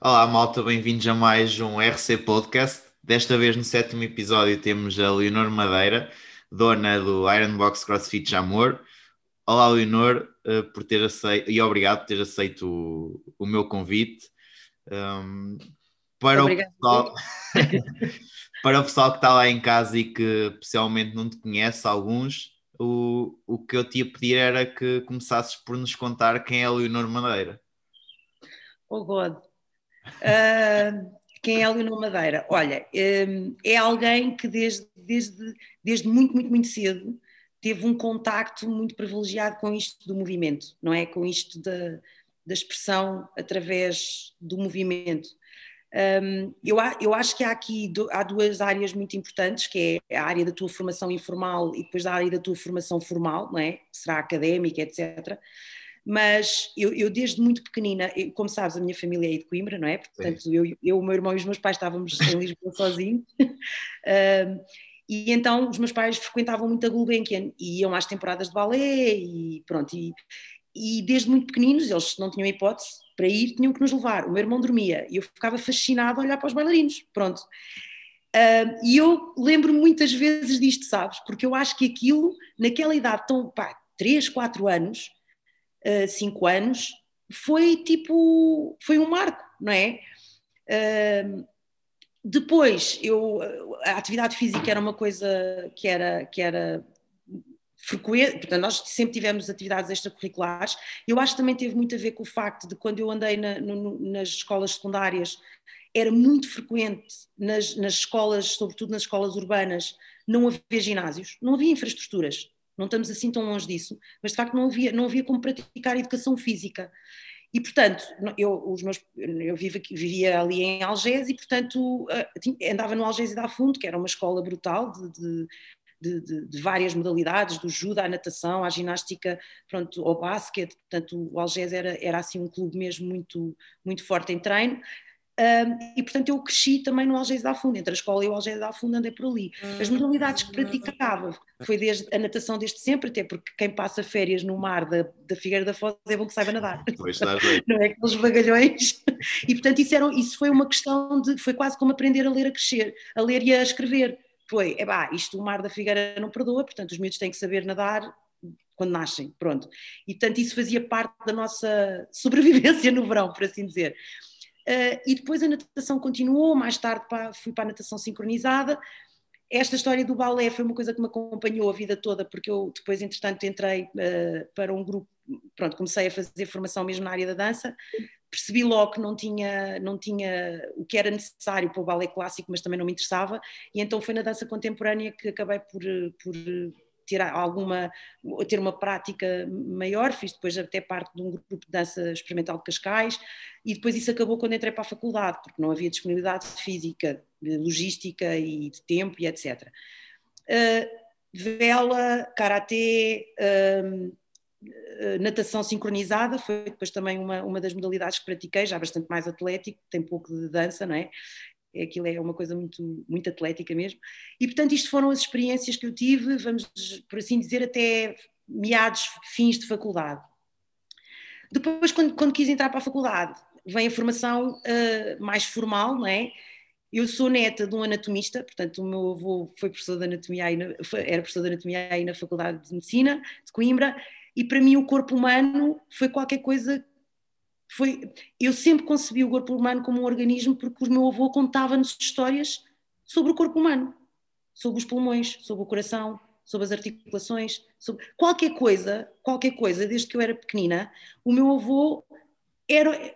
Olá, malta, bem-vindos a mais um RC Podcast. Desta vez, no sétimo episódio, temos a Leonor Madeira, dona do Iron Box CrossFit Jamor. Olá, Leonor, uh, por ter aceito, e obrigado por ter aceito o, o meu convite. Um, para, o pessoal, para o pessoal que está lá em casa e que possivelmente não te conhece, alguns, o, o que eu te ia pedir era que começasses por nos contar quem é a Leonor Madeira. Oh God, Uh, quem é Leonor Madeira? Olha, um, é alguém que desde, desde, desde muito, muito, muito cedo teve um contacto muito privilegiado com isto do movimento, não é? Com isto da, da expressão através do movimento. Um, eu, eu, acho que há aqui há duas áreas muito importantes, que é a área da tua formação informal e depois a área da tua formação formal, não é? Será académica, etc mas eu, eu, desde muito pequenina, como sabes, a minha família é de Coimbra, não é? Portanto, eu, eu, o meu irmão e os meus pais estávamos em Lisboa sozinhos. e então os meus pais frequentavam muito a Gulbenkian e iam às temporadas de balé e pronto. E, e desde muito pequeninos, eles não tinham hipótese para ir, tinham que nos levar. O meu irmão dormia e eu ficava fascinada a olhar para os bailarinos. Pronto. Uh, e eu lembro muitas vezes disto, sabes? Porque eu acho que aquilo, naquela idade tão, pá, 3, 4 anos, uh, cinco anos, foi tipo, foi um marco, não é? Uh, depois, eu, a atividade física era uma coisa que era, que era frequente, portanto, nós sempre tivemos atividades extracurriculares. Eu acho que também teve muito a ver com o facto de quando eu andei na, no, nas escolas secundárias, era muito frequente nas, nas escolas, sobretudo nas escolas urbanas, não haver ginásios, não havia infraestruturas não estamos assim tão longe disso, mas de facto não havia, não havia como praticar educação física. E, portanto, eu, os meus, eu vivia ali em Algés e, portanto, eh, andava no Algés e da Fundo, que era uma escola brutal de, de, de, de, várias modalidades, do judo à natação, à ginástica, pronto, ao basquete. Portanto, o Algés era, era assim um clube mesmo muito, muito forte em treino. Um, e portanto eu cresci também no Algés da Funda, entre a escola e o Algés da Funda andei por ali. As modalidades que praticava foi desde a natação desde sempre, até porque quem passa férias no mar da, da Figueira da Foz é bom que saiba nadar. Pois, Não é aqueles vagalhões. E portanto isso, era, isso foi uma questão de, foi quase como aprender a ler a crescer, a ler e a escrever. Foi, é pá, isto o mar da Figueira não perdoa, portanto os miúdos têm que saber nadar quando nascem, pronto. E portanto isso fazia parte da nossa sobrevivência no verão, por assim dizer. Uh, e depois a natação continuou, mais tarde fui para a natação sincronizada. Esta história do balé foi uma coisa que me acompanhou a vida toda, porque eu depois, entretanto, entrei uh, para um grupo, pronto, comecei a fazer formação mesmo na área da dança, percebi logo que não tinha, não tinha o que era necessário para o balé clássico, mas também não me interessava, e então foi na dança contemporânea que acabei por, por ter alguma ter uma prática maior, fiz depois até parte de um grupo de dança experimental de Cascais e depois isso acabou quando entrei para a faculdade, porque não havia disponibilidade física, logística e de tempo e etc. Uh, vela, karatê, uh, natação sincronizada foi depois também uma, uma das modalidades que pratiquei, já bastante mais atlético, tem pouco de dança, não é? Aquilo é uma coisa muito, muito atlética mesmo. E portanto, isto foram as experiências que eu tive, vamos por assim dizer, até meados, fins de faculdade. Depois, quando, quando quis entrar para a faculdade, vem a formação uh, mais formal, não é? Eu sou neta de um anatomista, portanto, o meu avô foi professor de anatomia na, era professor de anatomia aí na Faculdade de Medicina de Coimbra, e para mim o corpo humano foi qualquer coisa foi, eu sempre concebi o corpo humano como um organismo porque o meu avô contava-nos histórias sobre o corpo humano, sobre os pulmões, sobre o coração, sobre as articulações, sobre qualquer coisa, qualquer coisa, desde que eu era pequenina, o meu avô era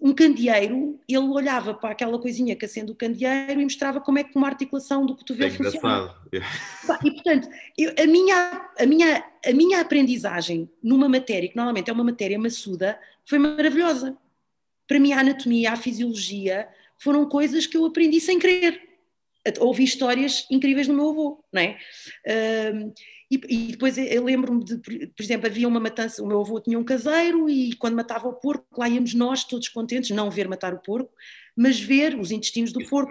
um candeeiro, ele olhava para aquela coisinha que acende o candeeiro e mostrava como é que uma articulação do cotovelo é funciona. E portanto, eu, a, minha, a, minha, a minha aprendizagem numa matéria, que normalmente é uma matéria maçuda, foi maravilhosa. Para mim, a anatomia, a fisiologia foram coisas que eu aprendi sem querer. Ouvi histórias incríveis do meu avô, não é? E, e, depois eu lembro-me de, por exemplo, havia uma matança, o meu avô tinha um caseiro e quando matava o porco, lá íamos nós todos contentes, não ver matar o porco, mas ver os intestinos do porco,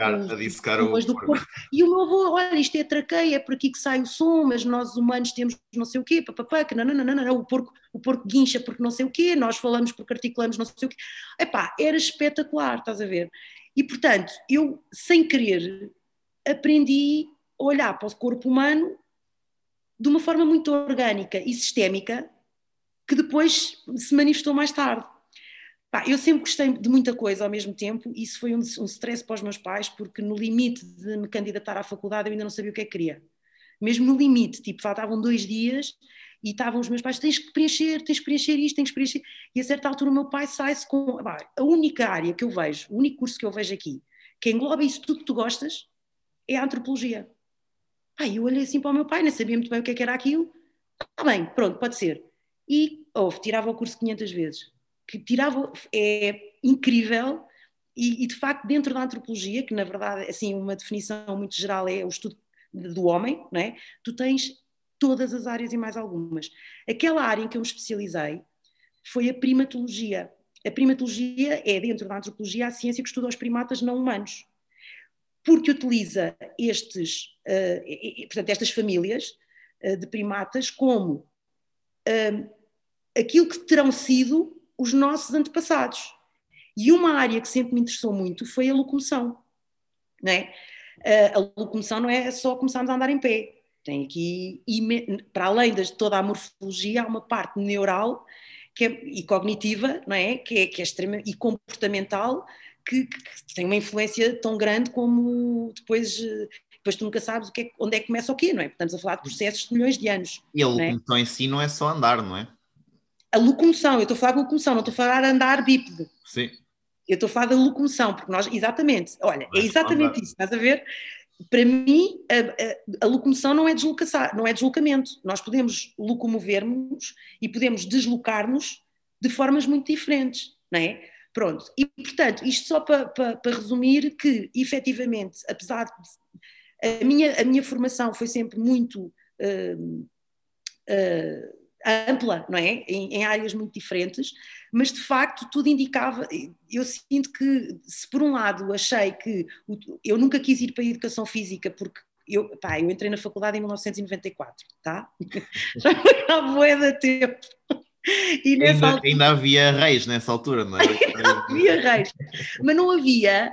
os, do porco. E o meu avô, olha, isto é traqueia, é por aqui que sai o som, mas nós humanos temos não sei o quê, papapá, que não, não, não, não, não, o porco o porco guincha porque não sei o quê, nós falamos porque articulamos não sei o quê. Epá, era espetacular, estás a ver? E portanto, eu, sem querer, aprendi a olhar para o corpo humano de uma forma muito orgânica e sistémica, que depois se manifestou mais tarde. Eu sempre gostei de muita coisa ao mesmo tempo, e isso foi um, um stress para os meus pais, porque no limite de me candidatar à faculdade eu ainda não sabia o que é que queria. Mesmo no limite, tipo, faltavam dois dias e estavam os meus pais, tens que preencher, tens que preencher isto, tens que preencher. E a certa altura o meu pai sai-se com. A única área que eu vejo, o único curso que eu vejo aqui, que engloba isso tudo que tu gostas, é a antropologia. Pá, eu olhei assim para o meu pai, não sabia muito bem o que, é que era aquilo. Está bem, pronto, pode ser. E, ouve, tirava o curso 500 vezes que tirava, é incrível e, e, de facto dentro da antropologia, que na verdade assim uma definição muito geral é o estudo do homem, não é? tu tens todas as áreas e mais algumas. Aquela área em que eu me especializei foi a primatologia. A primatologia é, dentro da antropologia, a ciência que estuda os primatas não humanos, porque utiliza estes, uh, portanto, estas famílias uh, de primatas como uh, aquilo que terão sido os nossos antepassados. E uma área que sempre me interessou muito foi a locomoção. Né? A locomoção não é só começarmos a andar em pé. Tem aqui, para além de toda a morfologia, há uma parte neural que é, e cognitiva, não é? Que é, que é extrema, e comportamental, que, que, tem uma influência tão grande como depois, depois tu nunca sabes o que é, onde é que começa o quê, não é? Estamos a falar de processos de milhões de anos. E a é? locomoção é? em si não é só andar, não é? a locomoção, eu estou a falar de locomoção, não estou a falar de andar bípede. Sim. Eu estou a falar da locomoção, porque nós, exatamente, olha, é exatamente isso, estás a ver? Para mim, a, a, a, locomoção não é, não é deslocamento. Nós podemos locomover-nos e podemos deslocar-nos de formas muito diferentes, não é? Pronto, e portanto, isto só para, para, resumir que, efetivamente, apesar de. A minha, a minha formação foi sempre muito. Uh, uh, ampla, não é? Em, em, áreas muito diferentes, mas de facto tudo indicava. Eu sinto que, se por um lado achei que eu nunca quis ir para a educação física porque. Eu, pá, eu entrei na faculdade em 1994, tá? Já foi há boa de tempo. E ainda, altura... ainda, havia reis nessa altura, não é? havia reis, mas não havia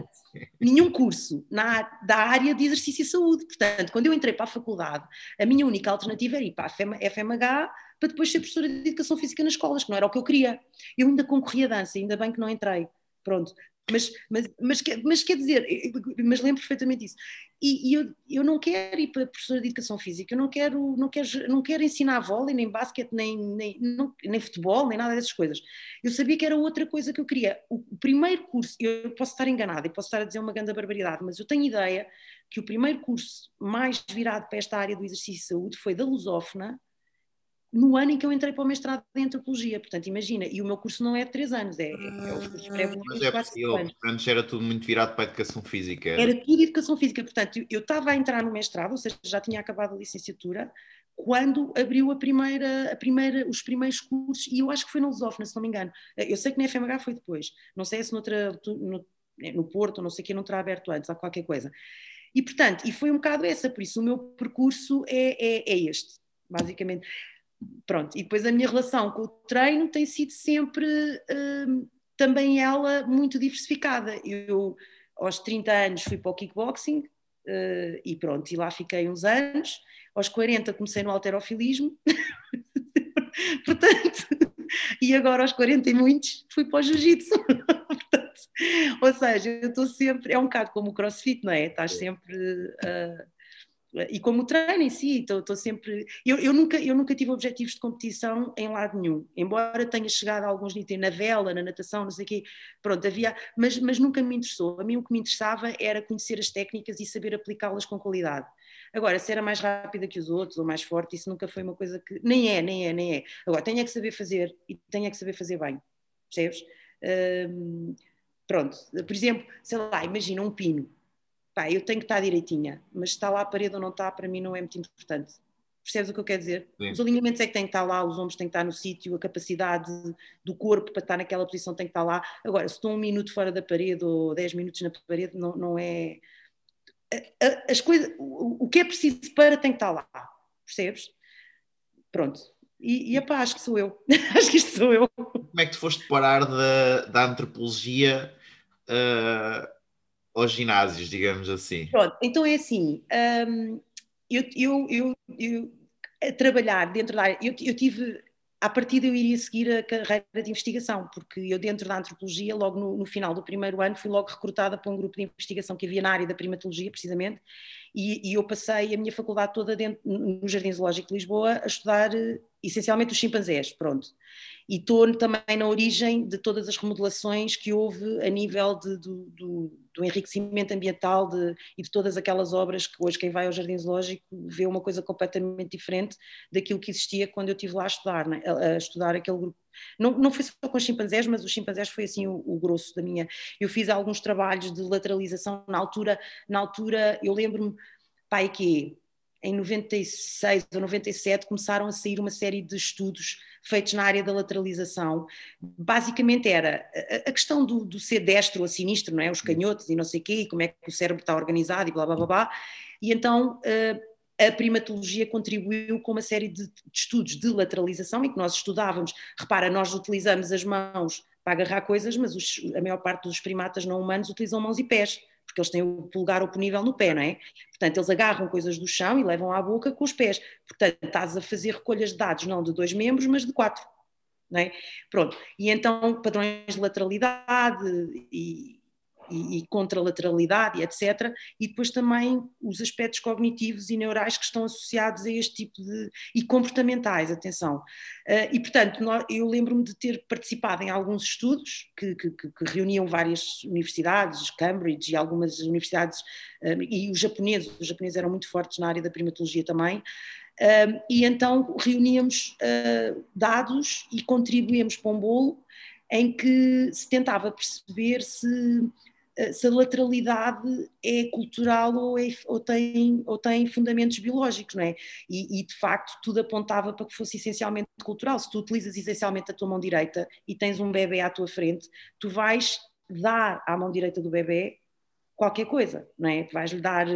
nenhum curso na, da área de exercício e saúde. Portanto, quando eu entrei para a faculdade, a minha única alternativa era ir para a FMH para depois ser professora de educação física nas escolas, que não era o que eu queria. Eu ainda concorri a dança, ainda bem que não entrei. Pronto. Mas, mas, mas, mas quer dizer, mas lembro perfeitamente isso. E, e, eu, eu não quero ir para professora de educação física, eu não quero, não quero, não quero ensinar vôlei, nem basquete, nem, nem, não, nem futebol, nem nada dessas coisas. Eu sabia que era outra coisa que eu queria. O, o primeiro curso, eu posso estar enganada e posso estar a dizer uma grande barbaridade, mas eu tenho ideia que o primeiro curso mais virado para esta área do exercício de saúde foi da Lusófona, no ano em que eu entrei para o mestrado em antropologia. Portanto, imagina, e o meu curso não é de três anos, é, é os cursos pré Mas é possível, antes era tudo muito virado para a educação física. Era, era tudo educação física, portanto, eu estava a entrar no mestrado, ou seja, já tinha acabado a licenciatura, quando abriu a primeira, a primeira, os primeiros cursos, e eu acho que foi na Lusófona, se não me engano. Eu sei que na FMH foi depois, não sei se noutra, no, no Porto, não sei que não terá aberto antes, ou qualquer coisa. E, portanto, e foi um bocado essa, por isso o meu percurso é, é, é este, basicamente pronto, e depois a minha relação com o treino tem sido sempre hum, também ela muito diversificada. Eu aos 30 anos fui para o kickboxing uh, e pronto, e lá fiquei uns anos. Aos 40 comecei no alterofilismo, portanto, e agora aos 40 e muitos fui para o jiu-jitsu. ou seja, eu estou sempre, é um bocado como o crossfit, não é? Estás sempre. Uh, e como treino em si, estou sempre. Eu, eu, nunca, eu nunca tive objetivos de competição em lado nenhum, embora tenha chegado a alguns níveis na vela, na natação, não sei o quê, pronto, havia, mas, mas nunca me interessou. A mim o que me interessava era conhecer as técnicas e saber aplicá-las com qualidade. Agora, se era mais rápida que os outros ou mais forte, isso nunca foi uma coisa que. Nem é, nem é, nem é. Agora, tenho é que saber fazer e tenho é que saber fazer bem, percebes? Pronto, por exemplo, sei lá, imagina um pino pá, eu tenho que estar direitinha, mas se está lá a parede ou não está, para mim não é muito importante. Percebes o que eu quero dizer? Sim. Os alinhamentos é que têm que estar lá, os ombros têm que estar no sítio, a capacidade do corpo para estar naquela posição tem que estar lá. Agora, se estou um minuto fora da parede ou dez minutos na parede, não, não é. As coisas, o que é preciso para tem que estar lá, percebes? Pronto. E, e epá, acho que sou eu. acho que isto sou eu. Como é que tu foste parar da, da antropologia uh, aos ginásios, digamos assim? Pronto, então é assim. Um, eu, eu, eu, eu, a trabalhar dentro da área, eu, eu tive à partida eu iria seguir a carreira de investigação, porque eu dentro da antropologia, logo no, no, final do primeiro ano, fui logo recrutada para um grupo de investigação que havia na área da primatologia, precisamente, e, e eu passei a minha faculdade toda dentro, no Jardim Zoológico de Lisboa a estudar eh, essencialmente os chimpanzés, pronto. E estou também na origem de todas as remodelações que houve a nível de, do, do, enriquecimento ambiental de, e de todas aquelas obras que hoje quem vai ao Jardim Zoológico vê uma coisa completamente diferente daquilo que existia quando eu estive lá a estudar, né? a, a, estudar aquele grupo. Não, não foi só com os chimpanzés, mas os chimpanzés foi assim o, o grosso da minha. Eu fiz alguns trabalhos de lateralização na altura, na altura eu lembro-me, pai, que em 96 ou 97 começaram a sair uma série de estudos feitos na área da lateralização. Basicamente era a, questão do, do, ser destro ou sinistro, não é? Os canhotos e não sei o quê, e como é que o cérebro está organizado e blá blá blá blá. E então eh, a primatologia contribuiu com uma série de, estudos de lateralização em que nós estudávamos. Repara, nós utilizamos as mãos para agarrar coisas, mas os, a maior parte dos primatas não humanos utilizam mãos e pés porque eles têm o polegar oponível no pé, não é? Portanto, eles agarram coisas do chão e levam à boca com os pés. Portanto, estás a fazer recolhas de dados não de dois membros, mas de quatro. Não é? Pronto. E então, padrões de lateralidade e, e, e contralateralidade, etc. E depois também os aspectos cognitivos e neurais que estão associados a este tipo de. e comportamentais, atenção. Uh, e, portanto, eu lembro-me de ter participado em alguns estudos que, que, que, reuniam várias universidades, Cambridge e algumas universidades, uh, e os japoneses, os japoneses eram muito fortes na área da primatologia também. Uh, e então reuníamos dados e contribuíamos para um bolo em que se tentava perceber se se a lateralidade é cultural ou, é, ou, tem, ou tem fundamentos biológicos, não é? E, e, de facto tudo apontava para que fosse essencialmente cultural. Se tu utilizas essencialmente a tua mão direita e tens um bebê à tua frente, tu vais dar à mão direita do bebê qualquer coisa, não é? Tu vais lhe dar,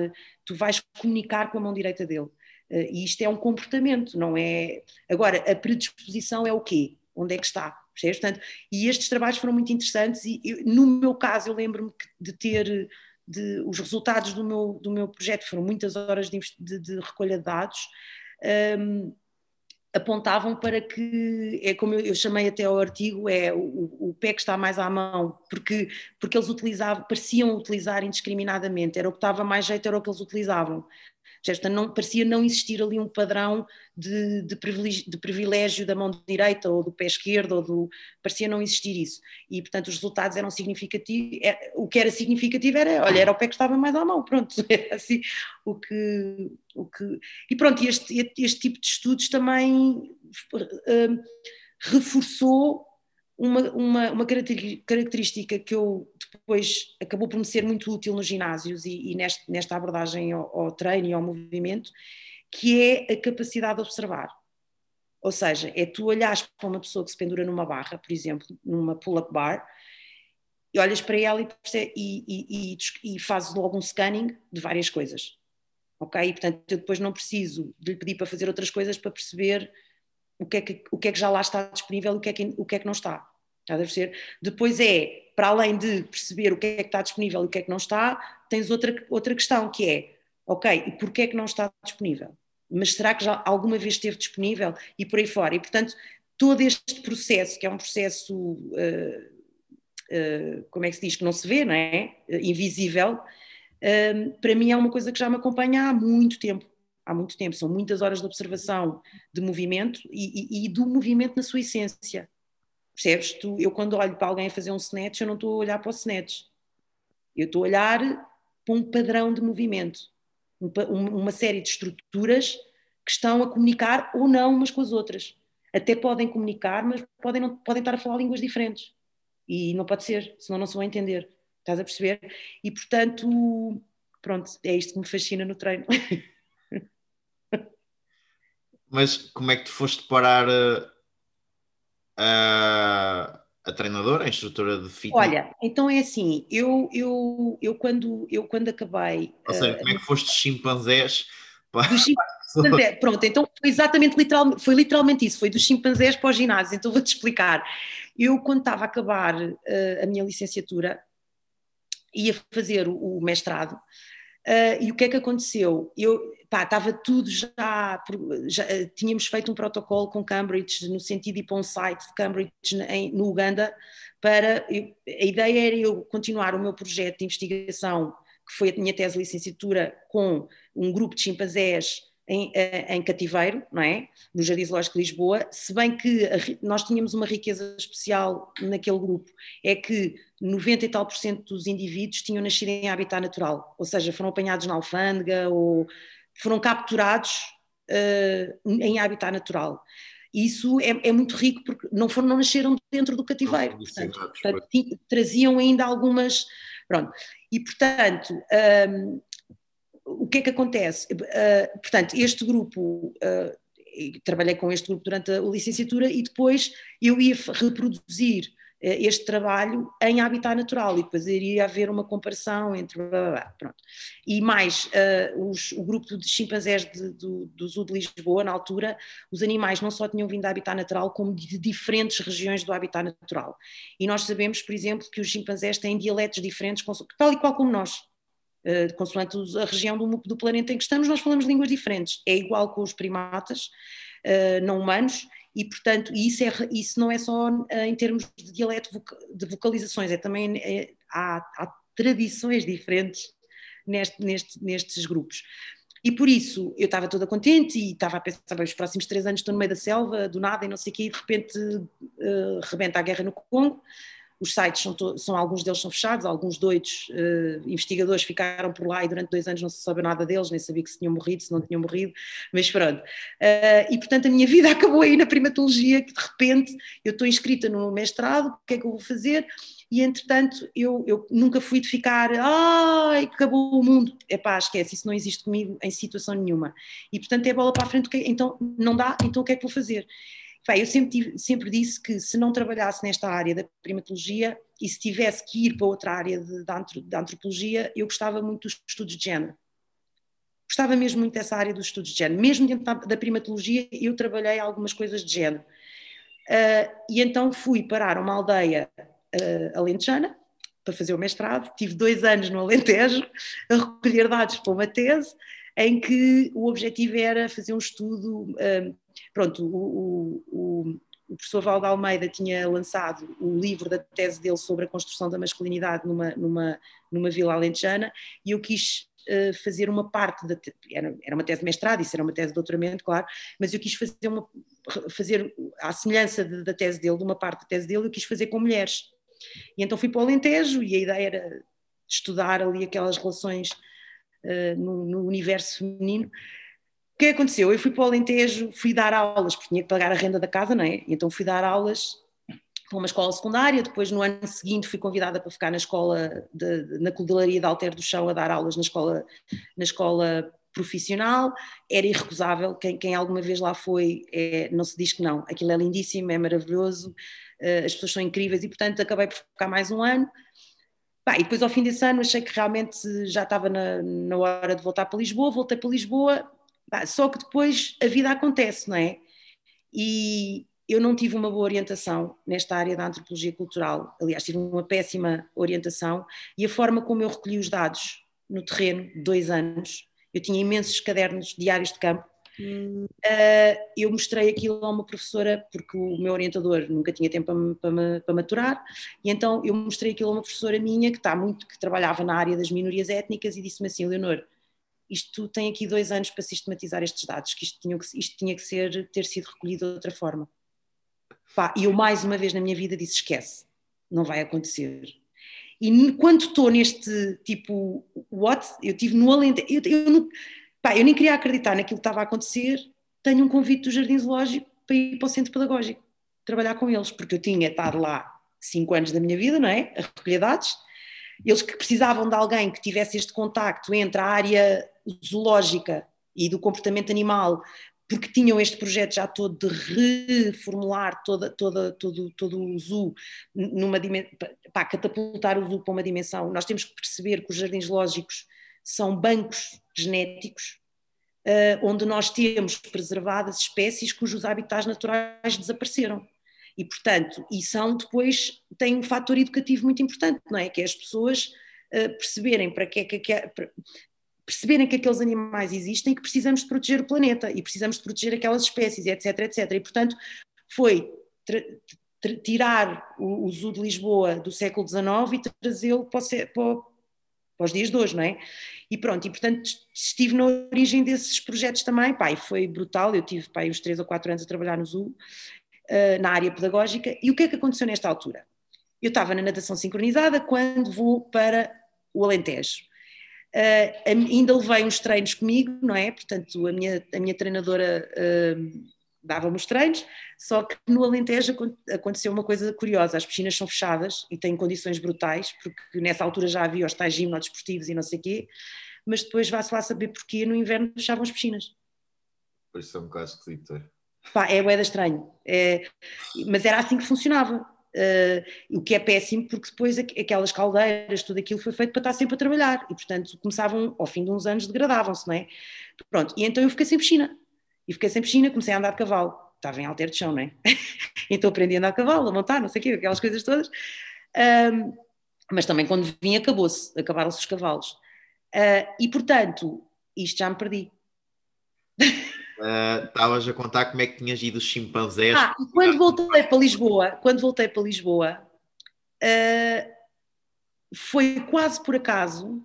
tu vais comunicar com a mão direita dele. Eh, e isto é um comportamento, não é? Agora, a predisposição é o quê? Onde é que está? Percebes? Portanto, e estes trabalhos foram muito interessantes e eu, no meu caso eu lembro-me de ter de, os resultados do meu, do meu projeto foram muitas horas de, de, de recolha de dados um, apontavam para que, é como eu, eu, chamei até ao artigo, é o, o pé que está mais à mão, porque, porque eles utilizavam, pareciam utilizar indiscriminadamente, era o que estava mais jeito, era o que eles utilizavam. Certo? Não, parecia não existir ali um padrão de, de, privilégio, de, privilégio, da mão direita ou do pé esquerdo, ou do, parecia não existir isso. E, portanto, os resultados eram significativos. É, o que era significativo era, olha, era o pé que estava mais à mão, pronto. Era assim o que. O que e pronto, este, este tipo de estudos também uh, reforçou uma, uma, uma, característica que eu depois acabou por me ser muito útil nos ginásios e, e neste, nesta abordagem ao, ao, treino e ao movimento, que é a capacidade de observar. Ou seja, é tu olhares para uma pessoa que se pendura numa barra, por exemplo, numa pull-up bar, e olhas para ela e, e, e, e fazes logo um scanning de várias coisas. Ok? E, portanto, eu depois não preciso de lhe pedir para fazer outras coisas para perceber o que é que, o que, é que já lá está disponível e o que é que, o que, é que não está. Está a perceber? Depois é, para além de perceber o que é que está disponível e o que é que não está, tens outra, outra questão que é, ok, e porquê é que não está disponível? Mas será que já alguma vez esteve disponível? E por aí fora. E, portanto, todo este processo, que é um processo, uh, uh, como é que se diz, que não se vê, não é? Uh, invisível, para mim é uma coisa que já me acompanha há muito tempo há muito tempo, são muitas horas de observação de movimento e, e, e do movimento na sua essência. Percebes? Tu, eu quando olho para alguém a fazer um snatch, eu não estou a olhar para o snatch. Eu estou a olhar para um padrão de movimento, um, uma série de estruturas que estão a comunicar ou não umas com as outras. Até podem comunicar, mas podem, não, podem estar a falar línguas diferentes. E não pode ser, senão não se vão entender. Estás a perceber? E portanto, pronto, é isto que me fascina no treino. Mas como é que tu foste parar a, a, a treinadora, a instrutora de fitness? Olha, então é assim, eu, eu, eu, quando, eu quando acabei. Ou seja, uh, como é que foste chimpanzés Dos chimpanzés. Pronto, então foi exatamente literal, foi literalmente isso, foi dos chimpanzés para o ginásio. Então vou-te explicar. Eu, quando estava a acabar uh, a minha licenciatura, ia fazer o, o mestrado. Uh, e o que é que aconteceu? Eu pá, estava tudo já, já, eh, tínhamos feito um protocolo com Cambridge no sentido de ir para um site de Cambridge em, no Uganda para eu, a ideia era eu continuar o meu projeto de investigação que foi a minha tese de licenciatura com um grupo de chimpanzés em, em, cativeiro, não é? No Jardim Zoológico de Lisboa, se bem que a, nós tínhamos uma riqueza especial naquele grupo, é que 90 e tal por cento dos indivíduos tinham nascido em habitat natural, ou seja, foram apanhados na alfândega ou foram capturados uh, em habitat natural. Isso é, é, muito rico porque não foram, não nasceram dentro do cativeiro, portanto, portanto, traziam ainda algumas, pronto. E portanto, um, o que é que acontece? Uh, portanto, este grupo, uh, trabalhei com este grupo durante a licenciatura e depois eu ia reproduzir uh, este trabalho em habitat natural e depois iria haver uma comparação entre. Pronto. E mais, os, o grupo de chimpanzés de, do, do Zoo de Lisboa, na altura, os animais não só tinham vindo da habitat natural, como de diferentes regiões do habitat natural. E nós sabemos, por exemplo, que os chimpanzés têm dialetos diferentes, tal e qual como nós Uh, consoante a região do, do, planeta em que estamos, nós falamos línguas diferentes. É igual com os primatas uh, não humanos, e portanto, isso, é, isso não é só uh, em termos de dialeto de vocalizações, é também é, há, há, tradições diferentes neste, neste, nestes grupos. E por isso eu estava toda contente e estava a pensar, bem, os próximos três anos estou no meio da selva, do nada e não sei o quê, e de repente uh, rebenta a guerra no Congo, os sites são, são, alguns deles são fechados, alguns doidos uh, investigadores ficaram por lá e durante dois anos não se soube nada deles, nem sabia que se tinham morrido, se não tinham morrido, mas pronto. Uh, e portanto a minha vida acabou aí na primatologia, que de repente eu estou inscrita no mestrado, o que é que eu vou fazer? E entretanto eu, eu nunca fui de ficar, ai, acabou o mundo. É pá, esquece, isso não existe comigo em situação nenhuma. E portanto é bola para a frente, então não dá, então o que é que vou fazer? Bem, eu sempre, tive, sempre, disse que se não trabalhasse nesta área da primatologia e se tivesse que ir para outra área de, de antropologia, eu gostava muito dos estudos de género. Gostava mesmo muito dessa área dos estudos de género. Mesmo dentro da primatologia, eu trabalhei algumas coisas de género. Uh, e então fui parar uma aldeia uh, alentejana para fazer o mestrado. Tive dois anos no Alentejo a recolher dados para uma tese em que o objetivo era fazer um estudo uh, pronto, o, o, o professor Valdo Almeida tinha lançado o livro da tese dele sobre a construção da masculinidade numa, numa, numa vila alentejana e eu quis uh, fazer uma parte, da, era, era uma tese de mestrado, isso era uma tese de doutoramento, claro, mas eu quis fazer, uma, fazer à semelhança de, da tese dele, de uma parte da tese dele, eu quis fazer com mulheres. E então fui para o Alentejo e a ideia era estudar ali aquelas relações uh, no, no universo feminino que aconteceu? Eu fui para o Alentejo, fui dar aulas, porque tinha que pagar a renda da casa, não é? Então fui dar aulas para uma escola secundária, depois no ano seguinte fui convidada para ficar na escola, de, na codelaria de Alter do Chão a dar aulas na escola, na escola profissional, era irrecusável, quem, quem alguma vez lá foi, é, não se diz que não, aquilo é lindíssimo, é maravilhoso, uh, as pessoas são incríveis e portanto acabei por ficar mais um ano, Bah, e depois ao fim desse ano achei que realmente já estava na, na hora de voltar para Lisboa, voltei para Lisboa só que depois a vida acontece, não é? E eu não tive uma boa orientação nesta área da antropologia cultural. Aliás, tive uma péssima orientação e a forma como eu recolhi os dados no terreno, dois anos, eu tinha imensos cadernos diários de campo. Hum. Uh, eu mostrei aquilo a uma professora, porque o meu orientador nunca tinha tempo para, para, para maturar, e então eu mostrei aquilo a uma professora minha que está muito, que trabalhava na área das minorias étnicas e disse-me assim, Leonor, isto tem aqui dois anos para sistematizar estes dados, que isto tinha que, isto tinha que ser, ter sido recolhido de outra forma. e eu mais uma vez na minha vida disse, esquece, não vai acontecer. E quando estou neste tipo, what? Eu tive no Alentejo, eu, eu, pá, eu nem queria acreditar naquilo que estava a acontecer, tenho um convite do Jardim Zoológico para ir para o centro pedagógico, trabalhar com eles, porque eu tinha estado lá cinco anos da minha vida, não é? A recolher dados, eles que precisavam de alguém que tivesse este contacto entre a área zoológica e do comportamento animal, porque tinham este projeto já todo de reformular toda, toda, todo, todo o zoo numa para catapultar o zoo para uma dimensão. Nós temos que perceber que os jardins lógicos são bancos genéticos uh, onde nós temos preservadas espécies cujos habitats naturais desapareceram. E, portanto, e são depois, tem um fator educativo muito importante, não é? Que é as pessoas uh, perceberem para que é que, que para, perceberem que aqueles animais existem e que precisamos de proteger o planeta e precisamos de proteger aquelas espécies, etc, etc. E, portanto, foi tirar o, o zoo de Lisboa do século XIX e trazê-lo para, para, para, os dias de hoje, não é? E pronto, e portanto estive na origem desses projetos também, pai, foi brutal, eu tive pai, uns 3 ou 4 anos a trabalhar no zoo, uh, na área pedagógica, e o que é que aconteceu nesta altura? Eu estava na natação sincronizada quando vou para o Alentejo. Uh, ainda levei uns treinos comigo, não é? Portanto, a minha, a minha treinadora uh, dava-me os treinos, só que no Alentejo aconteceu uma coisa curiosa, as piscinas são fechadas e têm condições brutais, porque nessa altura já havia os tais gimnodesportivos e não sei o quê, mas depois vá-se lá saber porquê no inverno fechavam as piscinas. Por isso é um bocado. Pá, é boeda estranho, é, mas era assim que funcionava. Uh, o que é péssimo porque depois aquelas caldeiras, tudo aquilo foi feito para estar sempre a trabalhar e portanto começavam, ao fim de uns anos degradavam-se, não é? Pronto, e então eu fiquei sem piscina e fiquei sem piscina, comecei a andar de cavalo. Estava em alter de chão, não é? então aprendi a andar de cavalo, a montar, não sei o quê, aquelas coisas todas. Um, mas também quando vim acabou-se, acabaram-se os cavalos. Uh, e portanto, isto já me perdi. Ah, estavas uh, a contar como é que tinhas ido os chimpanzés. Ah, quando voltei para Lisboa, quando voltei para Lisboa, uh, foi quase por acaso,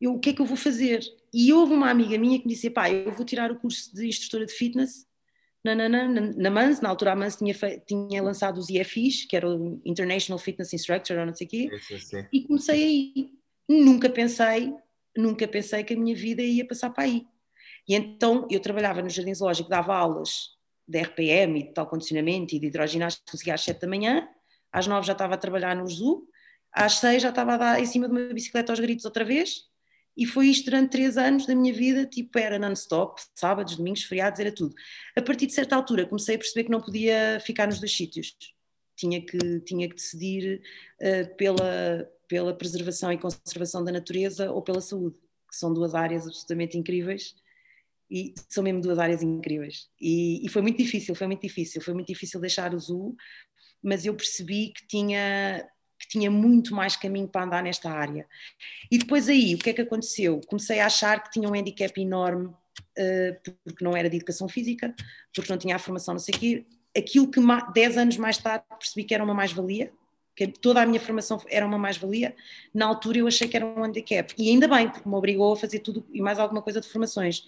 eu, o que é que eu vou fazer? E houve uma amiga minha que me disse: pá, eu vou tirar o curso de instrutora de fitness na, na, na, na MANS, na altura a MANS tinha, tinha lançado os IFIs, que era o International Fitness Instructor, ou não sei o quê, sim, sim. e comecei aí. Nunca pensei, nunca pensei que a minha vida ia passar para aí. E então eu trabalhava no Jardim Zoológico, dava aulas de RPM e de tal condicionamento e de hidroginástica, conseguia às 7 da manhã, às 9 já estava a trabalhar no zoo, às 6 já estava a dar em cima de uma bicicleta aos gritos outra vez, e foi isto durante três anos da minha vida, tipo, era non-stop, sábados, domingos, feriados, era tudo. A partir de certa altura comecei a perceber que não podia ficar nos dois sítios. Tinha que, tinha que decidir uh, pela, pela preservação e conservação da natureza ou pela saúde, que são duas áreas absolutamente incríveis e são mesmo duas áreas incríveis. E, e, foi muito difícil, foi muito difícil, foi muito difícil deixar o zoo, mas eu percebi que tinha que tinha muito mais caminho para andar nesta área. E depois aí, o que é que aconteceu? Comecei a achar que tinha um handicap enorme, uh, porque não era de educação física, porque não tinha a formação, não sei o quê. Aquilo que 10 anos mais tarde percebi que era uma mais-valia, que toda a minha formação era uma mais-valia, na altura eu achei que era um handicap. E ainda bem, porque me obrigou a fazer tudo e mais alguma coisa de formações.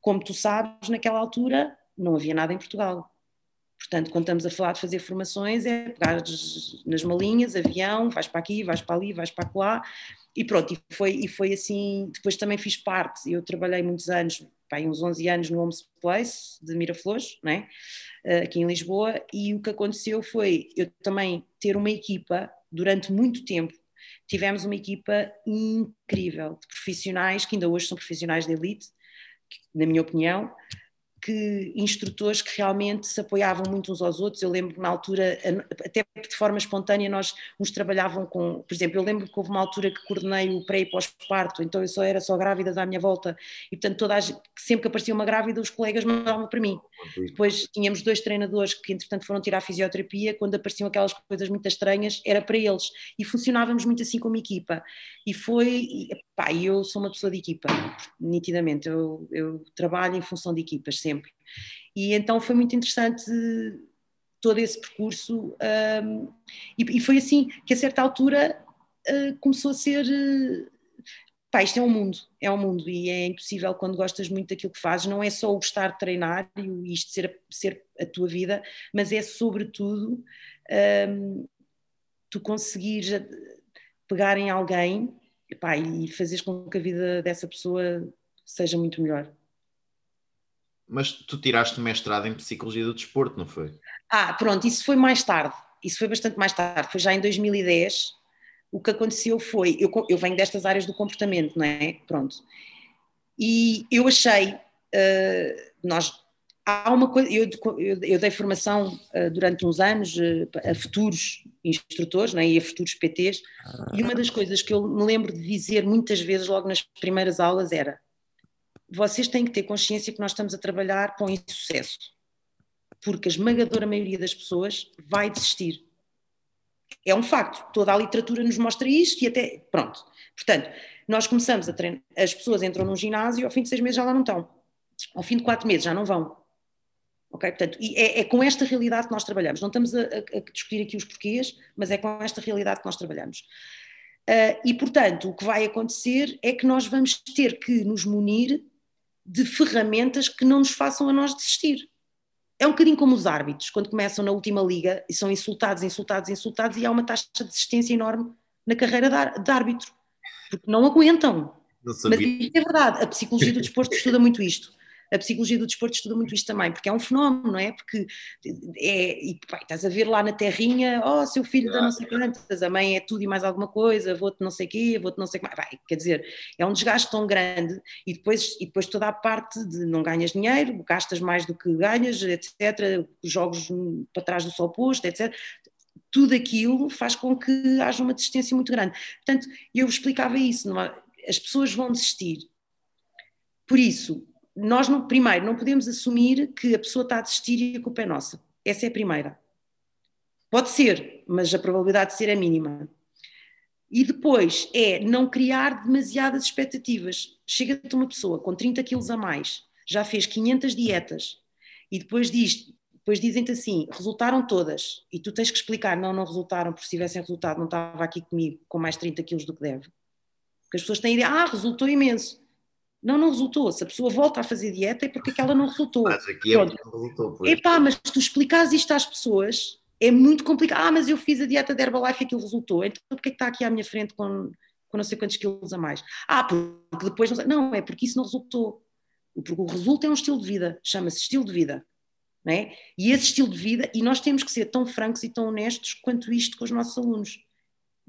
Como tu sabes, naquela altura não havia nada em Portugal. Portanto, quando estamos a falar de fazer formações, é pegar nas malinhas, avião, vais para aqui, vais para ali, vais para lá, e pronto, e foi, e foi assim. Depois também fiz parte, eu trabalhei muitos anos, bem, uns 11 anos no Homes Place de Miraflores, né? aqui em Lisboa, e o que aconteceu foi eu também ter uma equipa durante muito tempo. Tivemos uma equipa incrível de profissionais que ainda hoje são profissionais de elite, na minha opinião, que instrutores que realmente se apoiavam muito uns aos outros. Eu lembro que na altura, até de forma espontânea, nós uns trabalhavam com, por exemplo, eu lembro que houve uma altura que coordenei o pré e pós-parto, então eu só era só grávida da minha volta e portanto toda a, sempre que aparecia uma grávida os colegas mandavam para mim. Depois tínhamos dois treinadores que entretanto foram tirar a fisioterapia, quando apareciam aquelas coisas muito estranhas era para eles e funcionávamos muito assim como equipa e foi, pá, eu sou uma pessoa de equipa, nitidamente, eu, eu trabalho em função de equipas sempre. E então foi muito interessante todo esse percurso um, e, e, foi assim que a certa altura uh, começou a ser uh, pá, isto é um mundo, é um mundo e é impossível quando gostas muito daquilo que fazes, não é só o gostar de treinar e isto ser, ser a tua vida, mas é sobretudo um, tu conseguires pegar em alguém epá, e fazeres com que a vida dessa pessoa seja muito melhor. Mas tu tiraste mestrado em Psicologia do Desporto, não foi? Ah, pronto, isso foi mais tarde. Isso foi bastante mais tarde. Foi já em 2010. O que aconteceu foi, eu, eu venho destas áreas do comportamento, não é? Pronto. E eu achei, uh, nós, há uma coisa, eu, eu, eu dei formação uh, durante uns anos uh, a futuros instrutores não é? e a futuros PTs, e uma das coisas que eu me lembro de dizer muitas vezes logo nas primeiras aulas era vocês têm que ter consciência que nós estamos a trabalhar com insucesso, porque a esmagadora maioria das pessoas vai desistir. É um facto, toda a literatura nos mostra isto e até. Pronto. Portanto, nós começamos a treinar, as pessoas entram num ginásio e ao fim de seis meses já lá não estão. Ao fim de quatro meses já não vão. Ok? Portanto, é, é com esta realidade que nós trabalhamos. Não estamos a, a, discutir aqui os porquês, mas é com esta realidade que nós trabalhamos. Uh, e, portanto, o que vai acontecer é que nós vamos ter que nos munir de ferramentas que não nos façam a nós desistir. É um bocadinho como os árbitros, quando começam na última liga e são insultados, insultados, insultados, e há uma taxa de desistência enorme na carreira de árbitro, porque não aguentam. Não Mas é verdade, a psicologia do desporto estuda muito isto a psicologia do desporto estuda muito isto também, porque é um fenómeno, não é? Porque é, e, pá, estás a ver lá na terrinha, oh, seu filho da não sei quantas, a mãe é tudo e mais alguma coisa, vou-te não sei o quê, vou-te não sei o que mais. quer dizer, é um desgaste tão grande e depois, e depois toda a parte de não ganhas dinheiro, gastas mais do que ganhas, etc., jogos para trás do sol posto, etc., tudo aquilo faz com que haja uma desistência muito grande. Portanto, eu explicava isso, as pessoas vão desistir. Por isso, nós, não, primeiro, não podemos assumir que a pessoa está a desistir e a culpa é nossa. Essa é a primeira. Pode ser, mas a probabilidade de ser é mínima. E depois é não criar demasiadas expectativas. Chega-te uma pessoa com 30 quilos a mais, já fez 500 dietas e depois diz, depois dizem-te assim, resultaram todas, e tu tens que explicar, não, não resultaram, porque se tivessem resultado não estava aqui comigo com mais 30 quilos do que deve. Porque as pessoas têm a ideia, ah, resultou imenso. Não, não resultou. Se a pessoa volta a fazer dieta é porque aquela não resultou. Mas aqui é porque não resultou. Pois. Epá, mas se tu explicares isto às pessoas, é muito complicado. Ah, mas eu fiz a dieta de Herbalife e aquilo resultou. Então porquê é que está aqui à minha frente com, com não sei quantos quilos a mais? Ah, porque depois não Não, é porque isso não resultou. Porque o resultado é um estilo de vida. Chama-se estilo de vida. É? E esse estilo de vida, e nós temos que ser tão francos e tão honestos quanto isto com os nossos alunos.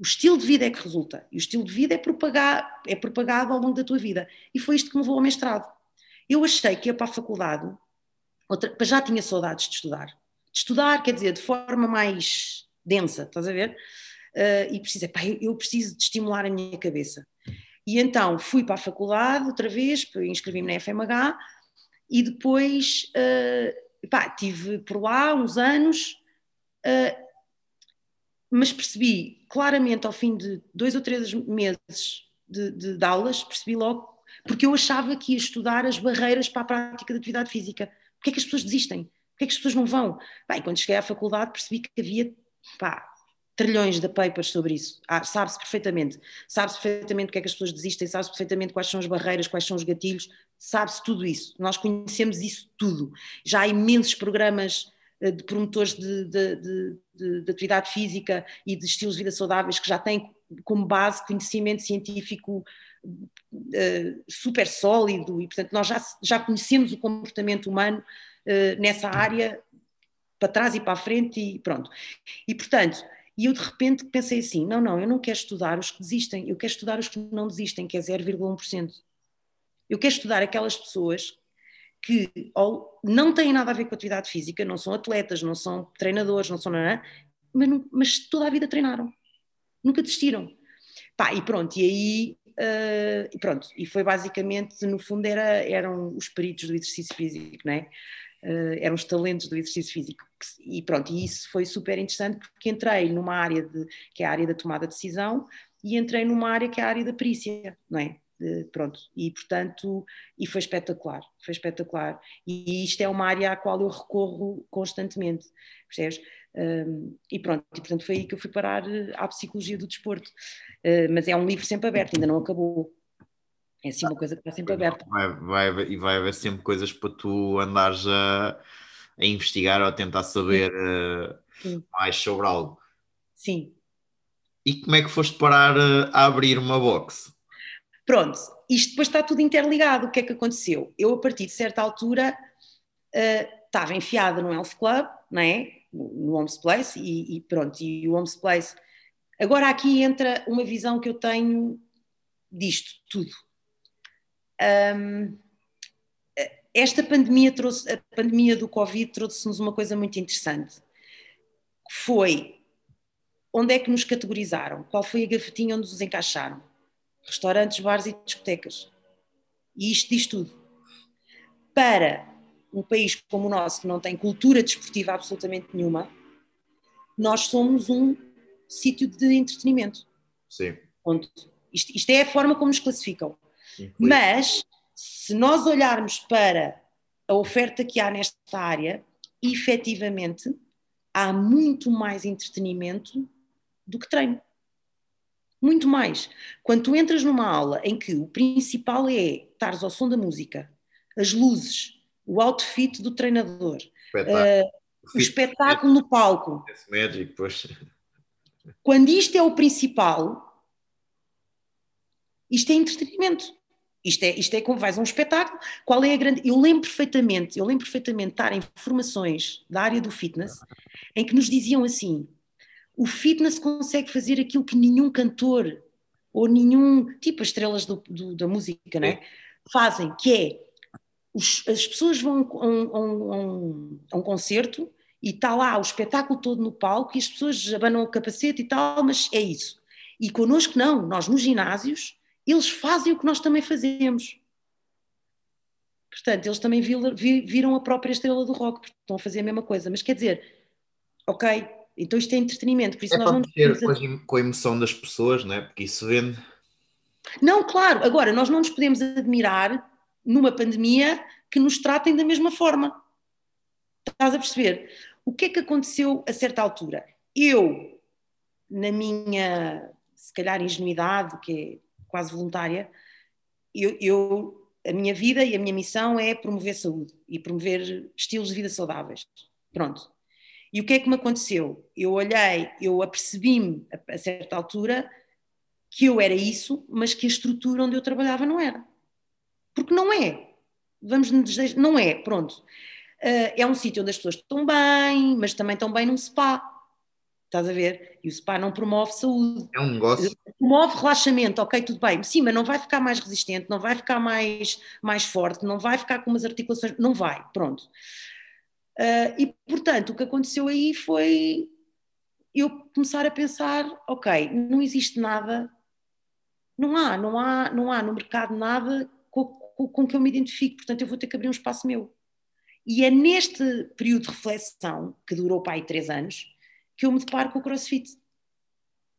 O estilo de vida é que resulta. E o estilo de vida é, propagar, é propagado ao longo da tua vida. E foi isto que me levou ao mestrado. Eu achei que ia para a faculdade, outra, já tinha saudades de estudar. De estudar, quer dizer, de forma mais densa, estás a ver? Uh, e precisei, pá, eu, eu, preciso de estimular a minha cabeça. E então fui para a faculdade outra vez, inscrevi-me na FMH e depois uh, pá, tive por lá uns anos. Uh, mas percebi claramente ao fim de dois ou três meses de, de, de, aulas, percebi logo, porque eu achava que ia estudar as barreiras para a prática da atividade física. Porquê é que as pessoas desistem? Porquê é que as pessoas não vão? Bem, quando cheguei à faculdade percebi que havia pá, trilhões de papers sobre isso. Ah, sabe-se perfeitamente. Sabe-se perfeitamente porque é que as pessoas desistem, sabe-se perfeitamente quais são as barreiras, quais são os gatilhos, sabe-se tudo isso. Nós conhecemos isso tudo. Já há imensos programas de promotores de, de, de, de, atividade física e de estilos de vida saudáveis que já têm como base conhecimento científico uh, super sólido e, portanto, nós já, já conhecemos o comportamento humano uh, nessa área para trás e para a frente e pronto. E, portanto, e eu de repente pensei assim: não, não, eu não quero estudar os que desistem, eu quero estudar os que não desistem, que é 0,1%. Eu quero estudar aquelas pessoas que não têm nada a ver com atividade física, não são atletas, não são treinadores, não são nada, mas, mas toda a vida treinaram, nunca desistiram. Pá, e pronto, e aí uh, e pronto, e foi basicamente, no fundo, era, eram os peritos do exercício físico, não é? Uh, eram os talentos do exercício físico. E pronto, e isso foi super interessante porque entrei numa área de, que é a área da tomada de decisão e entrei numa área que é a área da perícia, não é? Pronto, e portanto, e foi espetacular, foi espetacular. E isto é uma área à qual eu recorro constantemente, percebes? Um, e pronto, e portanto foi aí que eu fui parar eh, à psicologia do desporto. Uh, mas é um livro sempre aberto, ainda não acabou. É assim uma coisa que está sempre aberta. Vai, vai, e vai haver sempre coisas para tu andares a, a investigar ou a tentar saber uh, mais sobre algo. Sim. E como é que foste parar a abrir uma box? Pronto, isto depois está tudo interligado. O que é que aconteceu? Eu, a partir de certa altura, uh, estava enfiada no Health Club, não é? no Homes Place, e, e, pronto, e o Homes Place. Agora aqui entra uma visão que eu tenho disto tudo. Um, esta pandemia trouxe, a pandemia do Covid trouxe-nos uma coisa muito interessante. Foi onde é que nos categorizaram? Qual foi a gavetinha onde nos encaixaram? Restaurantes, bares e discotecas. E isto diz tudo. para um país como o nosso, que não tem cultura desportiva absolutamente nenhuma, nós somos um sítio de entretenimento. Sim. Isto, isto é a forma como nos classificam. Mas, se nós olharmos para a oferta que há nesta área, efetivamente há muito mais entretenimento do que treino. Muito mais. Quando tu entras numa aula em que o principal é estares ao som da música, as luzes, o outfit do treinador, espetáculo. Uh, o espetáculo no palco. Magic, pois. Quando isto é o principal, isto é entretenimento. Isto é, isto é como vais a um espetáculo. Qual é a grande. Eu lembro perfeitamente, eu lembro perfeitamente de estar em formações da área do fitness em que nos diziam assim: o fitness consegue fazer aquilo que nenhum cantor ou nenhum. tipo as estrelas do, do, da música, não é? Fazem, que é os, as pessoas vão a um, a, um, a um, concerto e está lá o espetáculo todo no palco e as pessoas abanam o capacete e tal, mas é isso. E connosco não, nós nos ginásios eles fazem o que nós também fazemos. Portanto, eles também viram a própria estrela do rock, porque estão a fazer a mesma coisa. Mas quer dizer, ok, então isto é entretenimento, por isso é nós não ter com a emoção das pessoas, não é? Porque isso vende. Não, claro, agora nós não nos podemos admirar numa pandemia que nos tratem da mesma forma. Estás a perceber? O que é que aconteceu a certa altura? Eu, na minha, se calhar, ingenuidade, que é quase voluntária, eu, eu, a minha vida e a minha missão é promover saúde e promover estilos de vida saudáveis. Pronto. E o que é que me aconteceu? Eu olhei, eu apercebi-me a, a certa altura que eu era isso, mas que a estrutura onde eu trabalhava não era. Porque não é. Vamos não é, pronto. Uh, é um sítio onde as pessoas estão bem, mas também estão bem num spa. Estás a ver? E o spa não promove saúde. É um negócio. Promove relaxamento, ok, tudo bem. Sim, mas não vai ficar mais resistente, não vai ficar mais, mais forte, não vai ficar com umas articulações. Não vai, pronto. Uh, e, portanto, o que aconteceu aí foi eu começar a pensar: ok, não existe nada, não há, não há, não há no mercado nada com, com, com que eu me identifique, portanto, eu vou ter que abrir um espaço meu. E é neste período de reflexão, que durou para aí três anos, que eu me deparo com o crossfit.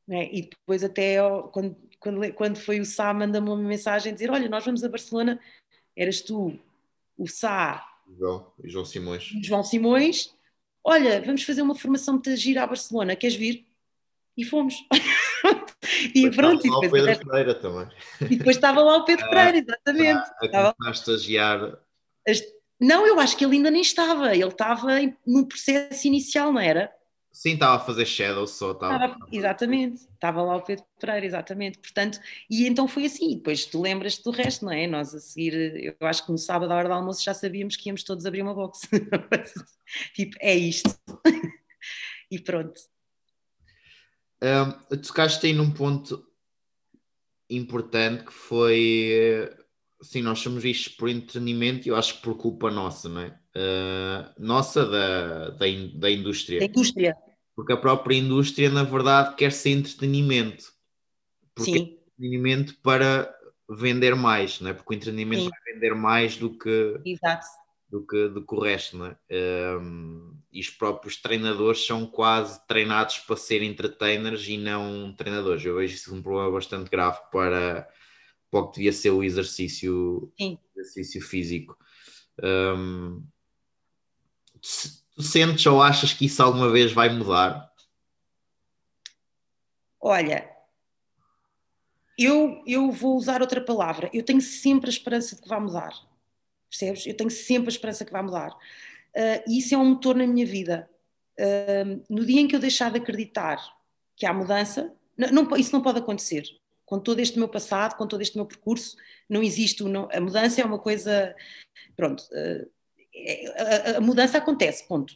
É? E depois até quando, quando, quando foi o Sá manda-me uma mensagem dizer, olha, nós vamos a Barcelona, eras tu, o Sá João, e João Simões. João Simões, olha, vamos fazer uma formação de gira a Barcelona, queres vir? E fomos. e depois pronto. Estava e depois, lá o Pedro Pereira também. E depois estava lá o Pedro ah, Pereira, exatamente. Ah, a estava... a estagiar. Não, eu acho que ele ainda nem estava, ele estava no processo inicial, não era? Sim, estava a fazer shadow só. Estava... exatamente, estava lá o Pedro Pereira, exatamente. Portanto, e então foi assim. Depois tu lembras-te do resto, não é? Nós a seguir, eu acho que no sábado à hora do almoço já sabíamos que íamos todos abrir uma box. tipo, é isto. e pronto. Um, tocaste aí num ponto importante que foi sim, nós somos vistos por entretenimento e eu acho que por culpa nossa, não é? Uh, nossa da, da, da indústria. Da indústria. Porque a própria indústria, na verdade, quer ser entretenimento. Porque Sim. é entretenimento para vender mais, não é? Porque o entretenimento Sim. vai vender mais do que, Exato. do que, do que o resto, não é? Um, e os próprios treinadores são quase treinados para ser entertainers e não treinadores. Eu vejo isso um problema bastante grave para, para o que devia ser o exercício, exercício físico. Um, tu sentes ou achas que isso alguma vez vai mudar? Olha, eu, eu vou usar outra palavra. Eu tenho sempre a esperança de que vai mudar. Percebes? Eu tenho sempre a esperança que vai mudar. Uh, e isso é um motor na minha vida. Uh, no dia em que eu deixar de acreditar que há mudança, não, não, isso não pode acontecer. Com todo este meu passado, com todo este meu percurso, não existe. Não, a mudança é uma coisa. Pronto. Uh, a, a, mudança acontece, ponto.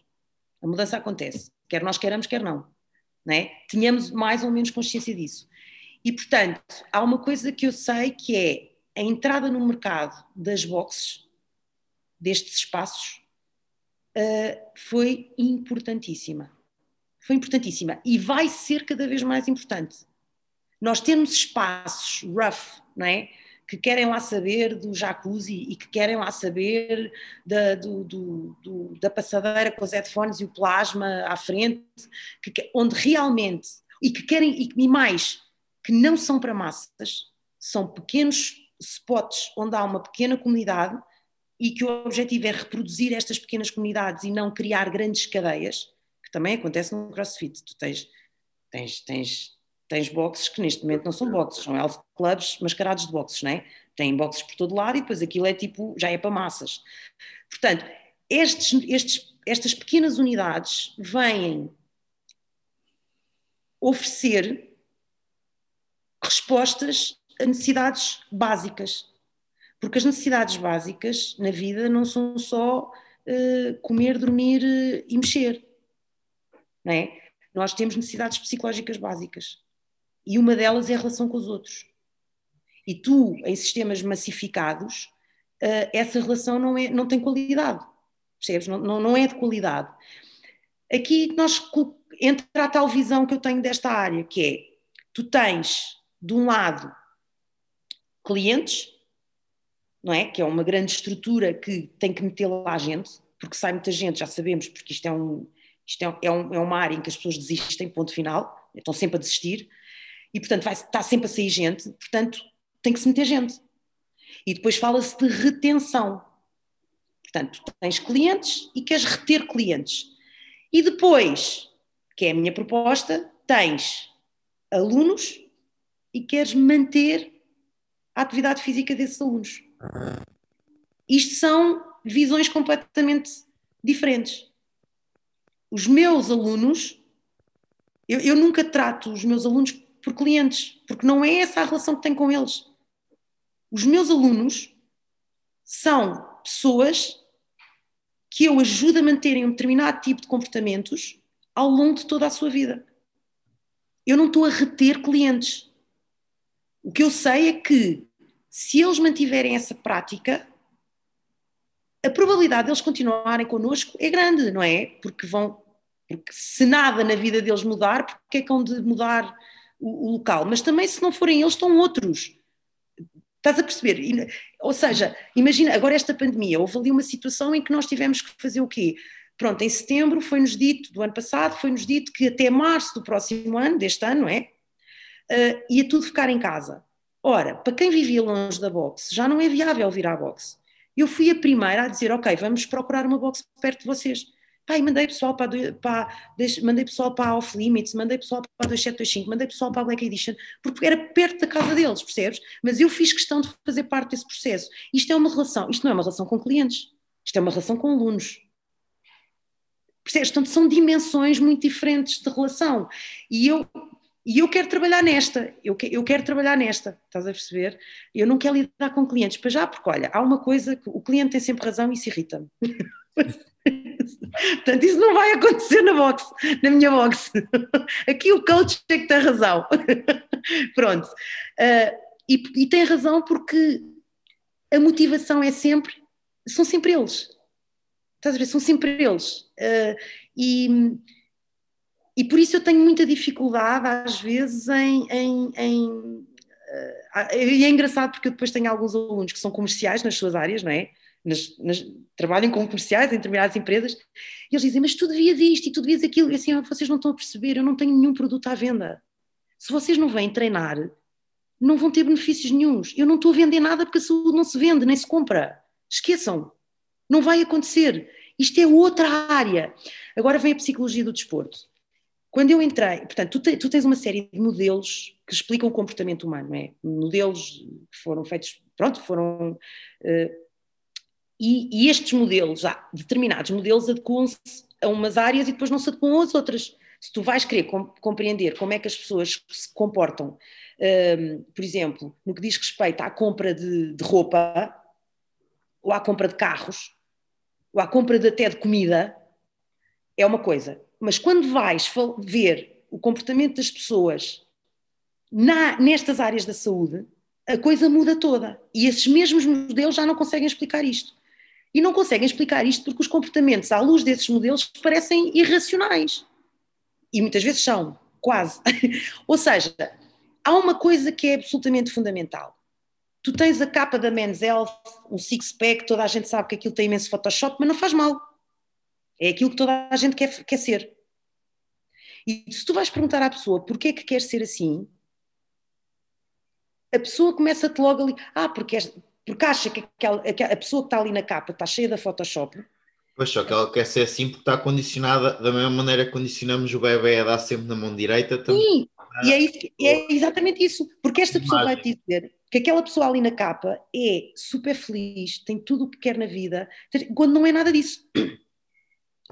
A mudança acontece, quer nós queiramos, quer não. não é? Tenhamos mais ou menos consciência disso. E, portanto, há uma coisa que eu sei que é a entrada no mercado das boxes, destes espaços, uh, foi importantíssima. Foi importantíssima. E vai ser cada vez mais importante. Nós temos espaços rough, não é? Que querem lá saber do jacuzzi e que querem lá saber da, do, do, do, da passadeira com os headphones e o plasma à frente, que, onde realmente, e que querem, e, e mais, que não são para massas, são pequenos spots onde há uma pequena comunidade e que o objetivo é reproduzir estas pequenas comunidades e não criar grandes cadeias, que também acontece no CrossFit. Tu tens, tens, tens, tens boxes que neste momento não são boxes, são health clubs mascarados de boxes, não é? Tem boxes por todo lado e depois aquilo é tipo, já é para massas. Portanto, estes, estes, estas pequenas unidades vêm oferecer respostas a necessidades básicas porque as necessidades básicas na vida não são só uh, comer, dormir uh, e mexer. Não é? Nós temos necessidades psicológicas básicas. E uma delas é a relação com os outros. E tu, em sistemas massificados, uh, essa relação não, é, não tem qualidade. Percebes? Não, não, não é de qualidade. Aqui nós entra a tal visão que eu tenho desta área, que é tu tens, de um lado, clientes não é? Que é uma grande estrutura que tem que meter lá a gente, porque sai muita gente, já sabemos, porque isto é, um, isto é, é, um, é uma área em que as pessoas desistem, ponto final, estão sempre a desistir, e portanto vai, está sempre a sair gente, portanto tem que se meter gente. E depois fala-se de retenção. Portanto, tens clientes e queres reter clientes. E depois, que é a minha proposta, tens alunos e queres manter a atividade física desses alunos. Isto são visões completamente diferentes. Os meus alunos, eu, eu nunca trato os meus alunos por clientes, porque não é essa a relação que tenho com eles. Os meus alunos são pessoas que eu ajudo a manterem um determinado tipo de comportamentos ao longo de toda a sua vida. Eu não estou a reter clientes. O que eu sei é que se eles mantiverem essa prática, a probabilidade deles continuarem connosco é grande, não é? Porque vão, porque se nada na vida deles mudar, porque é que hão de mudar o, local? Mas também se não forem eles, estão outros. Estás a perceber? Ou seja, imagina, agora esta pandemia, houve ali uma situação em que nós tivemos que fazer o quê? Pronto, em setembro foi-nos dito, do ano passado, foi-nos dito que até março do próximo ano, deste ano, é? Uh, ia tudo ficar em casa. Ora, para quem vivia longe da boxe, já não é viável vir à boxe. Eu fui a primeira a dizer, ok, vamos procurar uma boxe perto de vocês. Pai, mandei pessoal para, para, mandei pessoal para a Off Limits, mandei pessoal para a 2725, mandei pessoal para a Black Edition, porque era perto da casa deles, percebes? Mas eu fiz questão de fazer parte desse processo. Isto é uma relação, isto não é uma relação com clientes, isto é uma relação com alunos. Percebes? Portanto, são dimensões muito diferentes de relação. E eu e eu quero trabalhar nesta, eu, que, eu quero trabalhar nesta, estás a perceber? Eu não quero lidar com clientes, para já, porque olha, há uma coisa que o cliente tem sempre razão e isso irrita-me. Portanto, isso não vai acontecer na box, na minha box. Aqui o coach tem que ter razão. Pronto. Uh, e, e tem razão porque a motivação é sempre, são sempre eles. Estás a ver? São sempre eles. Uh, e e por isso eu tenho muita dificuldade, às vezes, em. em, em uh, e é engraçado porque eu depois tenho alguns alunos que são comerciais nas suas áreas, não é? Nas, nas, trabalham como comerciais em determinadas empresas, e eles dizem: Mas tu devias isto e tu devias aquilo, e assim, ah, vocês não estão a perceber, eu não tenho nenhum produto à venda. Se vocês não vêm treinar, não vão ter benefícios nenhums. Eu não estou a vender nada porque a saúde não se vende, nem se compra. Esqueçam, não vai acontecer. Isto é outra área. Agora vem a psicologia do desporto. Quando eu entrei, portanto, tu, te, tu, tens uma série de modelos que explicam o comportamento humano, é? Modelos que foram feitos, pronto, foram. Uh, e, e, estes modelos, há determinados modelos adequam-se a umas áreas e depois não se adequam às outras. Se tu vais querer com, compreender como é que as pessoas se comportam, uh, por exemplo, no que diz respeito à compra de, de roupa, ou à compra de carros, ou à compra de, até de comida, é uma coisa mas quando vais ver o comportamento das pessoas na, nestas áreas da saúde, a coisa muda toda. E esses mesmos modelos já não conseguem explicar isto. E não conseguem explicar isto porque os comportamentos, à luz desses modelos, parecem irracionais. E muitas vezes são, quase. Ou seja, há uma coisa que é absolutamente fundamental, Tu tens a capa da Men's Health, um six-pack, toda a gente sabe que aquilo tem imenso Photoshop, mas não faz mal. É aquilo que toda a gente quer, quer ser. E se tu vais perguntar à pessoa porquê é que quer ser assim, a pessoa começa-te logo ali, ah, porque, porque acha que aquela, a pessoa que está ali na capa está cheia da Photoshop. Pois só que ela quer ser assim porque está condicionada da mesma maneira que condicionamos o bebê a dar sempre na mão direita. Também. Sim, e é, isso, é exatamente isso, porque esta pessoa vai te dizer que aquela pessoa ali na capa é super feliz, tem tudo o que quer na vida, quando não é nada disso.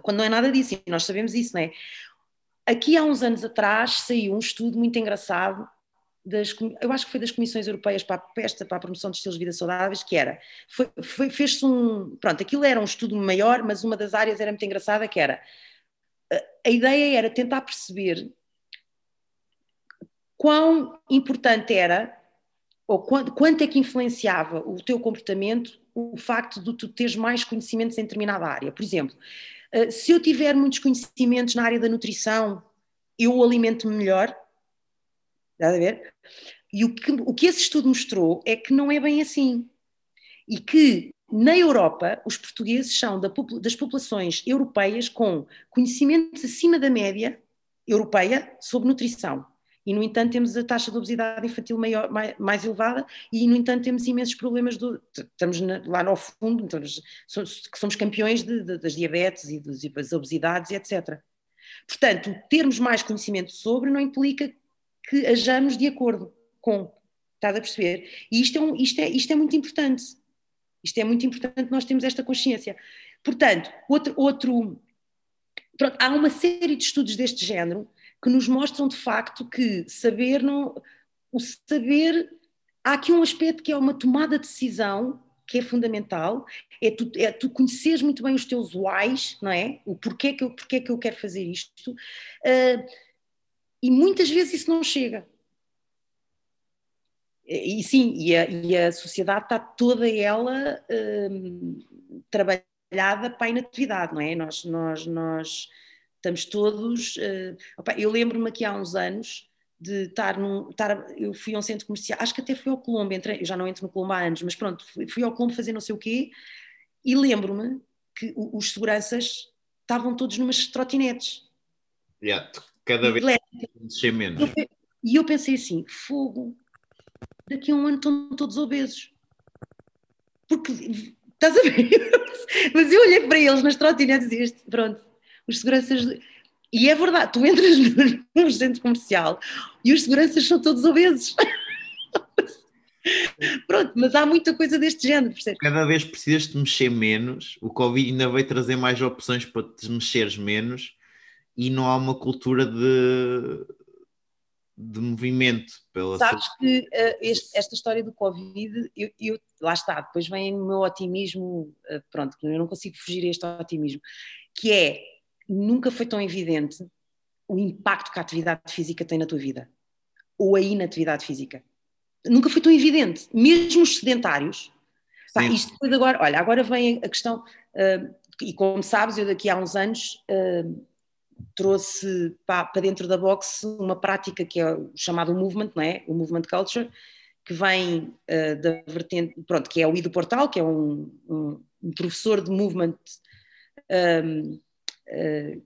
Quando não é nada disso, e nós sabemos isso, não é? Aqui há uns anos atrás saiu um estudo muito engraçado das, eu acho que foi das comissões europeias para a pesta, para a promoção de estilos de vida saudáveis, que era, foi, foi, fez-se um, pronto, aquilo era um estudo maior, mas uma das áreas era muito engraçada, que era, a ideia era tentar perceber quão importante era, ou quanto, quanto é que influenciava o teu comportamento o facto de tu teres mais conhecimentos em determinada área. Por exemplo, eh, se eu tiver muitos conhecimentos na área da nutrição, eu alimento-me melhor, Estás a ver? E o que, o que esse estudo mostrou é que não é bem assim. E que na Europa, os portugueses são da, das populações europeias com conhecimentos acima da média europeia sobre nutrição. E, no entanto, temos a taxa de obesidade infantil maior, mais, mais, elevada e, no entanto, temos imensos problemas. Do, estamos na, lá no fundo, estamos, somos, somos campeões de, de, das diabetes e das obesidades e etc. Portanto, termos mais conhecimento sobre não implica que hajamos de acordo com. Estás a perceber? E isto é, um, isto, é, isto é muito importante. Isto é muito importante nós temos esta consciência. Portanto, outro, outro pronto, há uma série de estudos deste género que nos mostram de facto que saber não. O saber. Há aqui um aspecto que é uma tomada de decisão que é fundamental, é tu, é tu conheceres muito bem os teus whys, não é? O porquê que eu, porquê que eu quero fazer isto. Uh, e muitas vezes isso não chega. E sim, e a, e a sociedade está toda ela hum, trabalhada para a inatividade, não é? Nós, nós, nós estamos todos. Uh, opa, eu lembro-me aqui há uns anos de estar num. Estar, eu fui a um centro comercial, acho que até fui ao Colombo, entrei, eu já não entro no Colombo há anos, mas pronto, fui, fui ao Colombo fazer não sei o quê, e lembro-me que os seguranças estavam todos numas trotinetes. Yeah cada vez mexer menos. E eu pensei assim: fogo, daqui a um ano estão todos obesos. Porque, estás a ver? Mas eu olhei para eles nas trotinetes e disse: pronto, os seguranças. E é verdade, tu entras num centro comercial e os seguranças são todos obesos. Pronto, mas há muita coisa deste género, percebes? Cada vez precisas de mexer menos, o Covid ainda vai trazer mais opções para te mexeres menos e não há uma cultura de, de movimento. Pela Sabes que uh, este, esta história do Covid, eu, eu, lá está, depois vem o meu otimismo, uh, pronto, eu não consigo fugir a este otimismo, que é, nunca foi tão evidente o impacto que a atividade física tem na tua vida, ou a inatividade física. Nunca foi tão evidente, mesmo os sedentários. Pá, isto depois agora, olha, agora vem a questão, uh, e como sabes, eu daqui a uns anos trouxe para, para dentro da boxe uma prática que é o chamado movement, não é? O movement culture, que vem uh, da vertente, pronto, que é o Ido Portal, que é um, um, um professor de movement um, uh, eh,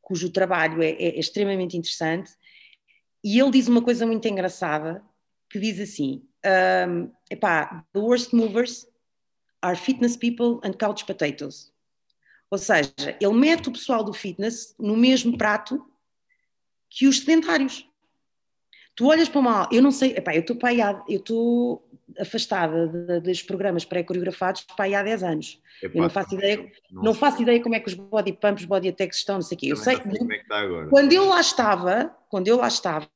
cujo trabalho é, é, extremamente interessante, e ele diz uma coisa muito engraçada, que diz assim, um, epá, the worst movers are fitness people and couch potatoes. Ou seja, ele mete o pessoal do fitness no mesmo prato que os sedentários. Tu olhas para uma eu não sei, epá, eu estou eu estou afastada de, dos programas pré-coreografados para aí há 10 anos. Eu não faço ideia, não, não faço ideia como é que os body pumps, body attacks estão, não sei o quê. Eu sei que é quando eu lá estava, quando eu lá estava,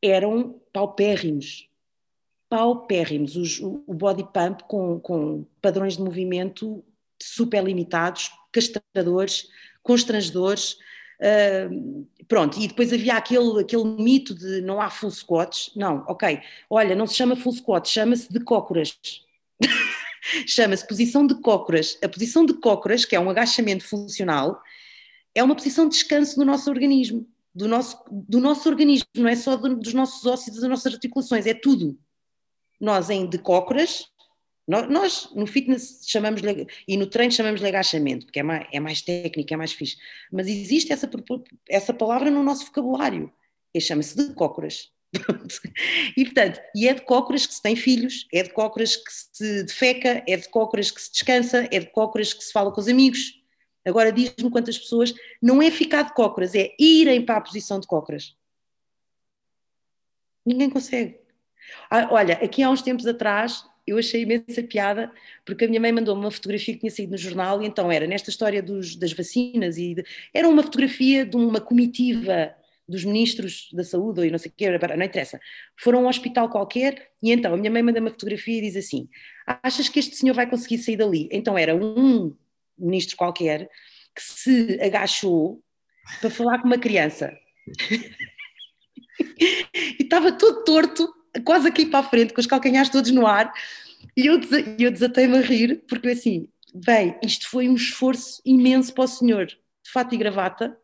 eram paupérrimos. Paupérrimos. Os, o body pump com, com padrões de movimento super limitados, castradores, constrangedores. Uh, pronto, e depois havia aquele, aquele mito de não há full squats. Não, ok. Olha, não se chama full squat, chama-se de cócoras. chama-se posição de cócoras. A posição de cócoras, que é um agachamento funcional, é uma posição de descanso do nosso organismo. Do nosso, do nosso organismo, não é só do, dos nossos ossos das nossas articulações, é tudo. nós em decócoras, nós, no fitness chamamos e no treino chamamos de agachamento, porque é mais, é mais técnico, é mais fixe. Mas existe essa, essa palavra no nosso vocabulário. E chama-se de cócoras. e portanto, e é de cócoras que se tem filhos, é de cócoras que se defeca, é de cócoras que se descansa, é de cócoras que se fala com os amigos. Agora diz-me quantas pessoas não é ficar de cócoras, é irem para a posição de cócoras. Ninguém consegue. Ah, olha, aqui há uns tempos atrás eu achei imensa piada, porque a minha mãe mandou-me uma fotografia que tinha saído no jornal, e então era nesta história dos, das vacinas, e de, era uma fotografia de uma comitiva dos ministros da saúde, ou não sei o quê, não interessa. Foram a um hospital qualquer, e então a minha mãe manda uma fotografia e diz assim: Achas que este senhor vai conseguir sair dali? Então era um ministro qualquer que se agachou para falar com uma criança. e estava todo torto quase aqui para a frente, com os calcanhares todos no ar, e eu, eu desatei-me a rir, porque assim, bem, isto foi um esforço imenso para o senhor, de fato e gravata,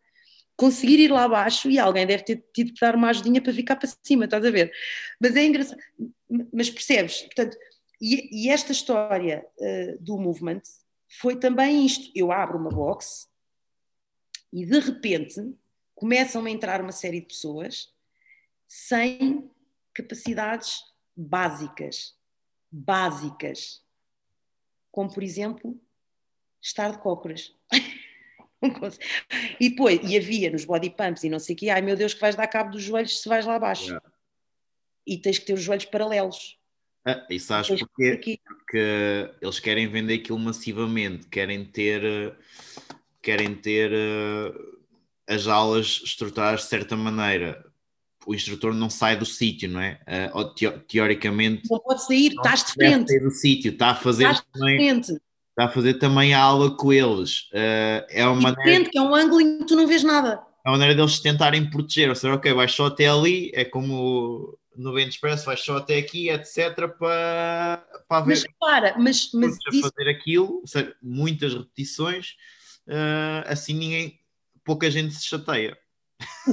conseguir ir lá abaixo e alguém deve ter tido que dar uma ajudinha para ficar para cima, estás a ver? Mas é engraçado, mas percebes? Portanto, e, e esta história uh, do movement foi também isto: eu abro uma box e de repente começam a entrar uma série de pessoas sem capacidades básicas, básicas, como por exemplo estar de cócoras. e depois, e havia nos body pumps e não sei o que, ai meu Deus, que vais dar cabo dos joelhos se vais lá abaixo. Yeah. E tens que ter os joelhos paralelos. Ah, e sabes porquê? Porque eles querem vender aquilo massivamente, querem ter, querem ter uh, as aulas estruturadas de certa maneira o instrutor não sai do sítio, não é? Uh, teoricamente. Não pode sair, não estás de frente. Sair do sítio, está a fazer estás também. Está a fazer também a aula com eles. Uh, é uma maneira. Frente, que é um ângulo em que tu não vês nada. É uma maneira deles tentarem proteger, ou seja, ok, vais só até ali, é como no Vento Expresso, vais só até aqui, etc., para, para ver. Mas para, mas. mas isso... fazer aquilo, seja, muitas repetições, uh, assim ninguém, pouca gente se chateia.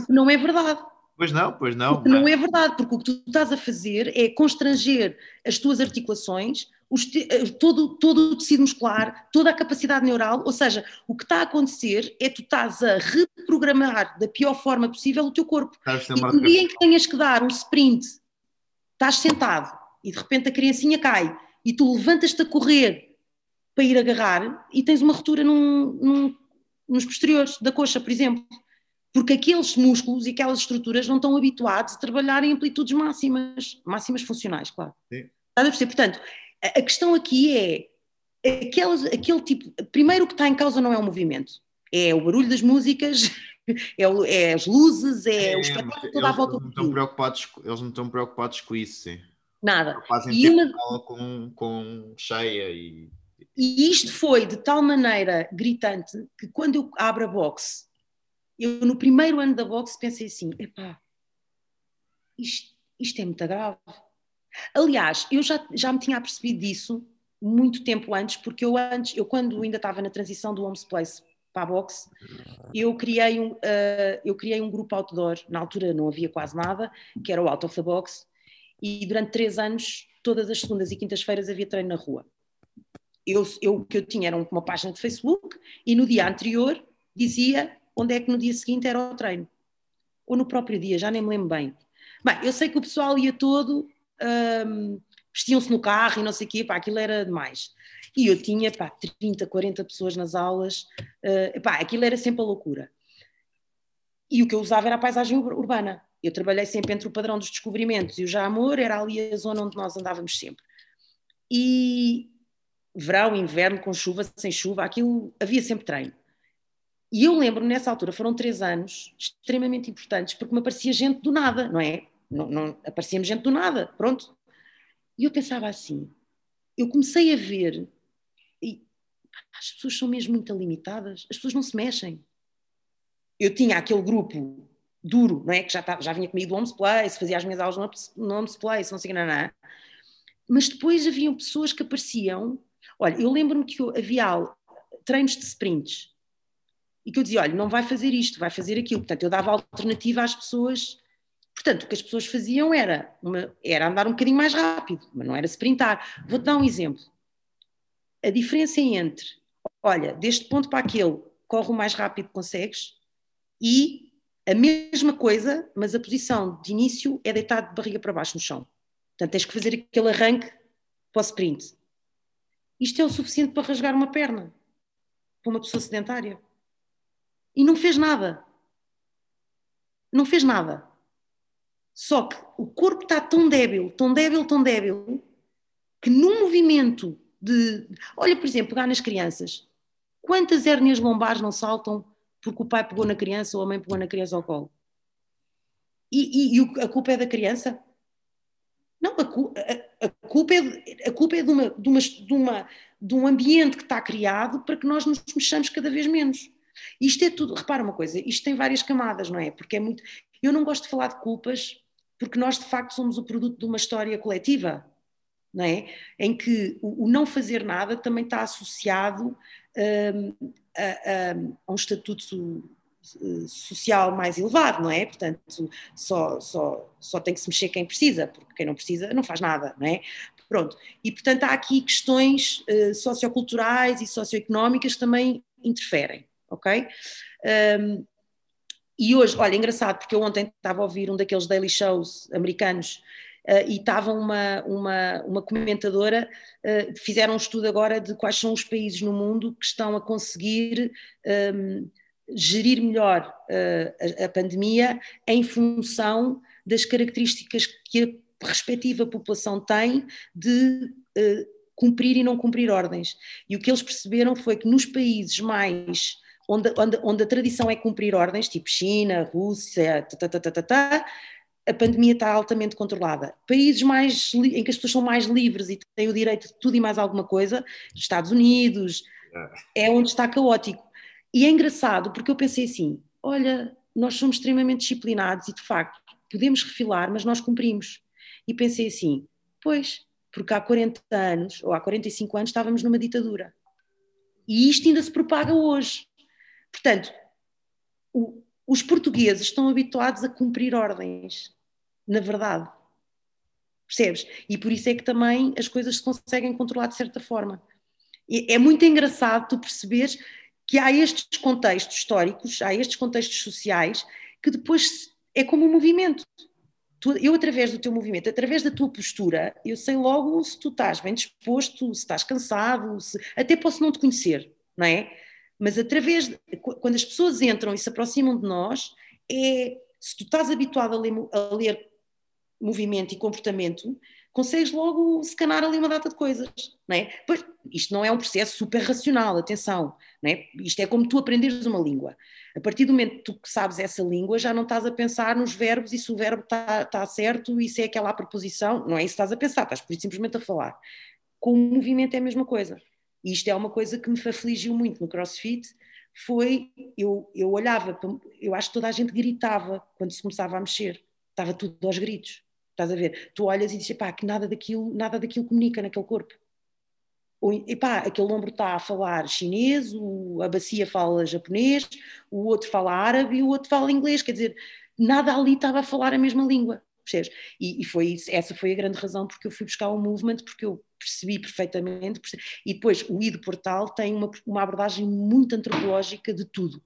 Não é verdade. Pois não, pois não. Porque não é verdade, porque o que tu estás a fazer é constranger as tuas articulações, te, eh, todo, todo o tecido muscular, toda a capacidade neural, ou seja, o que está a acontecer é que tu estás a reprogramar da pior forma possível o teu corpo. E no dia em que tenhas que dar um sprint, estás sentado e de repente a criancinha cai e tu levantas-te a correr para ir agarrar e tens uma ruptura num, num, nos posteriores da coxa, por exemplo porque aqueles músculos e aquelas estruturas não estão habituados a trabalhar em amplitudes máximas, máximas funcionais, claro. Sim. Portanto, a questão aqui é aquelas, aquele tipo. Primeiro, o que está em causa não é o movimento, é o barulho das músicas, é, o, é as luzes, é, é o espetáculo toda à volta não estão preocupados Eles não estão preocupados com isso, sim. Nada. Fazem e uma... com, com cheia e. E isto foi de tal maneira gritante que quando eu abro a box eu no primeiro ano da boxe pensei assim, epá, isto, isto é muito grave. Aliás, eu já, já me tinha percebido disso muito tempo antes, porque eu antes, eu quando ainda estava na transição do Homes Place para a boxe, eu criei um, uh, eu criei um grupo outdoor, na altura não havia quase nada, que era o Out of the Box, e durante três anos, todas as segundas e quintas-feiras havia treino na rua. Eu, eu, o que eu tinha era uma página de Facebook, e no dia anterior dizia onde é que no dia seguinte era o treino. Ou no próprio dia, já nem me lembro bem. Bem, eu sei que o pessoal ia todo, um, vestiam-se no carro e não sei o quê, pá, aquilo era demais. E eu tinha, pá, 30, 40 pessoas nas aulas, uh, pá, aquilo era sempre a loucura. E o que eu usava era a paisagem urbana. Eu trabalhei sempre entre o padrão dos descobrimentos e o já amor, era ali a zona onde nós andávamos sempre. E verão, inverno, com chuva, sem chuva, aquilo havia sempre treino. E eu lembro nessa altura, foram três anos extremamente importantes, porque me aparecia gente do nada, não é? Não, não aparecia-me gente do nada, pronto. E eu pensava assim, eu comecei a ver, e as pessoas são mesmo muito limitadas, as pessoas não se mexem. Eu tinha aquele grupo duro, não é? Que já, já vinha comigo do Homes Place, fazia as minhas aulas no, no Homes Place, não sei o que, não, não. Mas depois haviam pessoas que apareciam. Olha, eu lembro-me que havia treinos de sprints e que eu dizia, olha, não vai fazer isto, vai fazer aquilo. Portanto, eu dava alternativa às pessoas Portanto, o que as pessoas faziam era, uma, era andar um bocadinho mais rápido, mas não era sprintar. Vou-te dar um exemplo. A diferença entre, olha, deste ponto para aquele, corre o mais rápido que consegues, e a mesma coisa, mas a posição de início é deitado de barriga para baixo no chão. Portanto, tens que fazer aquele arranque para o sprint. Isto é o suficiente para rasgar uma perna para uma pessoa sedentária. E não fez nada. Não fez nada. Só que o corpo está tão débil, tão débil, tão débil, que num movimento de. Olha, por exemplo, pegar nas crianças. Quantas hérnias lombares não saltam porque o pai pegou na criança ou a mãe pegou na criança ao colo? E, e, e a culpa é da criança? Não, a, a, a, culpa é, a culpa é de, uma, de, uma, de, uma, de um ambiente que está criado para que nós nos mexamos cada vez menos. Isto é tudo, repara uma coisa, isto tem várias camadas, não é? Porque é muito. Eu não gosto de falar de culpas porque nós de facto somos o produto de uma história coletiva, não é? Em que o, o não fazer nada também está associado um, a, a, um estatuto eh, social mais elevado, não é? Portanto, só, só, só tem que se mexer quem precisa, porque quem não precisa não faz nada, não é? Pronto. E, portanto, há aqui questões uh, socioculturais e socioeconómicas que também interferem, ok? Um, e hoje, olha, engraçado, porque eu ontem estava a ouvir um daqueles daily shows americanos uh, e estava uma, uma, uma comentadora, uh, fizeram um estudo agora de quais são os países no mundo que estão a conseguir um, gerir melhor uh, a, a, pandemia em função das características que a respectiva população tem de cumprir e não cumprir ordens. E o que eles perceberam foi que nos países mais onde, onde, onde a tradição é cumprir ordens, tipo China, Rússia, tá, tá, tá, a pandemia está altamente controlada. Países mais em que as pessoas são mais livres e têm o direito de tudo e mais alguma coisa, Estados Unidos, é onde está caótico. E é engraçado porque eu pensei assim: olha, nós somos extremamente disciplinados e de facto podemos refilar, mas nós cumprimos. E pensei assim: pois, porque há 40 anos ou há 45 anos estávamos numa ditadura. E isto ainda se propaga hoje. Portanto, o, os portugueses estão habituados a cumprir ordens, na verdade. Percebes? E por isso é que também as coisas se conseguem controlar de certa forma. E é muito engraçado tu perceberes que há estes contextos históricos, há estes contextos sociais, que depois é como um movimento. Eu, através do teu movimento, através da tua postura, eu sei logo se tu estás bem disposto, se estás cansado, se, até posso não te conhecer, não é? Mas através, de, quando as pessoas entram e se aproximam de nós, é se tu estás habituado a ler, a ler movimento e comportamento, consegues logo scanar ali uma data de coisas, não é? Pois, isto não é um processo super racional, atenção, não é? Isto é como tu aprenderes uma língua. A partir do momento que tu sabes essa língua, já não estás a pensar nos verbos e se o verbo está tá certo e se é aquela preposição, não é isso que estás a pensar, estás por simplesmente a falar. Com o movimento é a mesma coisa. E isto é uma coisa que me afligiu muito no CrossFit, foi, eu, eu olhava, eu acho que toda a gente gritava quando se começava a mexer, estava tudo aos gritos, estás a ver? Tu olhas e dizes, pá, que nada daquilo, nada daquilo comunica naquele corpo. Ou, epá, aquele ombro está a falar chinês, o, a bacia fala japonês, o outro fala árabe e o outro fala inglês, quer dizer, nada ali estava a falar a mesma língua percebes? E, e, foi isso, essa foi a grande razão porque eu fui buscar o movement, porque eu percebi perfeitamente, percebi, e depois o ID Portal tem uma, uma abordagem muito antropológica de tudo,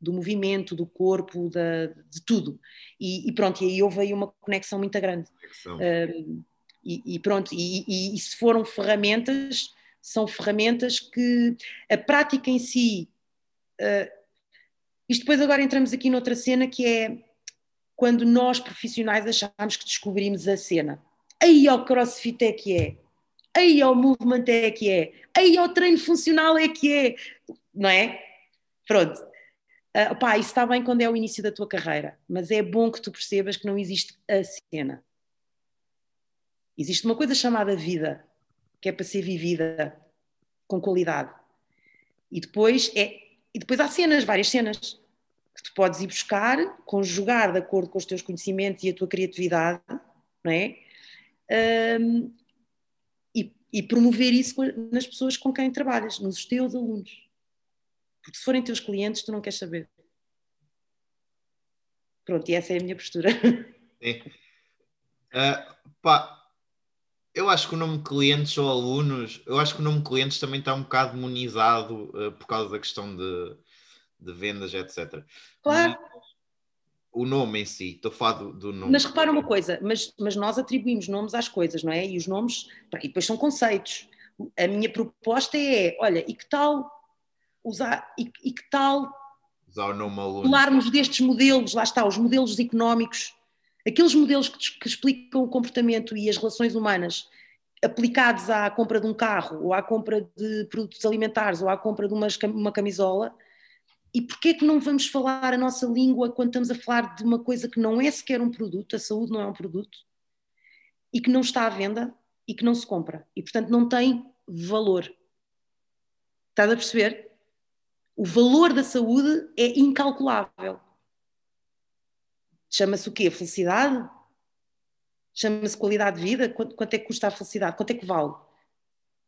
do movimento, do corpo, da, de tudo, e, e, pronto, e aí houve aí uma conexão muito grande. Um, e, e, pronto, e, e se foram ferramentas, são ferramentas que a prática em si, uh, isto depois agora entramos aqui noutra cena que é quando nós profissionais achamos que descobrimos a cena. Aí ao crossfit é que é, aí ao movement é que é, aí ao treino funcional é que é, não é? Pronto. Uh, pá, isso está bem quando é o início da tua carreira, mas é bom que tu percebas que não existe a cena. Existe uma coisa chamada vida, que é para ser vivida com qualidade. E depois é e depois há cenas, várias cenas que tu podes ir buscar, conjugar de acordo com os teus conhecimentos e a tua criatividade, não é? Um, e, e, promover isso nas pessoas com quem trabalhas, nos teus alunos. Porque se forem teus clientes, tu não queres saber. Pronto, e essa é a minha postura. Sim. Uh, pá, eu acho que o nome clientes ou alunos, eu acho que o nome clientes também está um bocado demonizado uh, por causa da questão de, de vendas, etc. Claro. Mas o nome em si, estou a falar do, do, nome. Mas repara uma coisa, mas, mas nós atribuímos nomes às coisas, não é? E os nomes, e depois são conceitos. A minha proposta é, olha, e que tal usar, e, e que tal usar o nome aluno. falarmos destes modelos, lá está, os modelos económicos aqueles modelos que, que, explicam o comportamento e as relações humanas aplicados à compra de um carro, ou à compra de produtos alimentares, ou à compra de uma, uma camisola, e porquê que não vamos falar a nossa língua quando estamos a falar de uma coisa que não é sequer um produto, a saúde não é um produto, e que não está à venda e que não se compra, e portanto não tem valor. Estás a perceber? O valor da saúde é incalculável. Chama-se o quê? Felicidade? Chama-se qualidade de vida? Quanto, quanto, é que custa a felicidade? Quanto é que vale?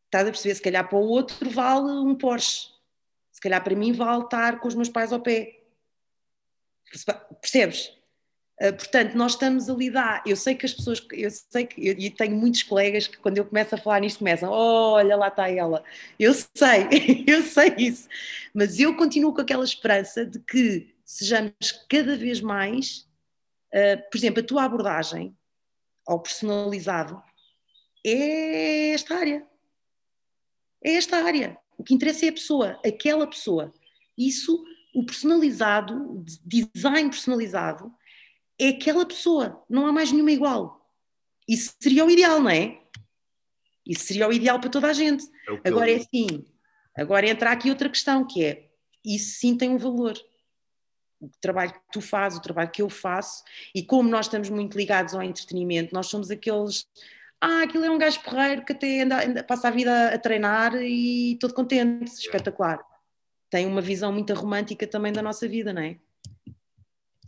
Estás a perceber? Se calhar para o outro vale um Porsche. Se calhar para mim vale estar com os meus pais ao pé. Percebes? Uh, portanto, nós estamos a lidar. Eu sei que as pessoas, eu sei que, e tenho muitos colegas que quando eu começo a falar nisto começam, oh, olha lá está ela. Eu sei, eu sei isso. Mas eu continuo com aquela esperança de que sejamos cada vez mais Uh, por exemplo, a tua abordagem ao personalizado é esta área. É esta área. O que interessa é a pessoa, aquela pessoa. Isso, o personalizado, o design personalizado, é aquela pessoa. Não há mais nenhuma igual. Isso seria o ideal, não é? Isso seria o ideal para toda a gente. É Agora é assim. Agora entra aqui outra questão, que é, isso sim tem um valor o trabalho que tu fazes, o trabalho que eu faço, e como nós estamos muito ligados ao entretenimento, nós somos aqueles. Ah, aquilo é um gajo porreiro que até anda, anda, passa a vida a treinar e todo contente, espetacular. Tem uma visão muito romântica também da nossa vida, não é?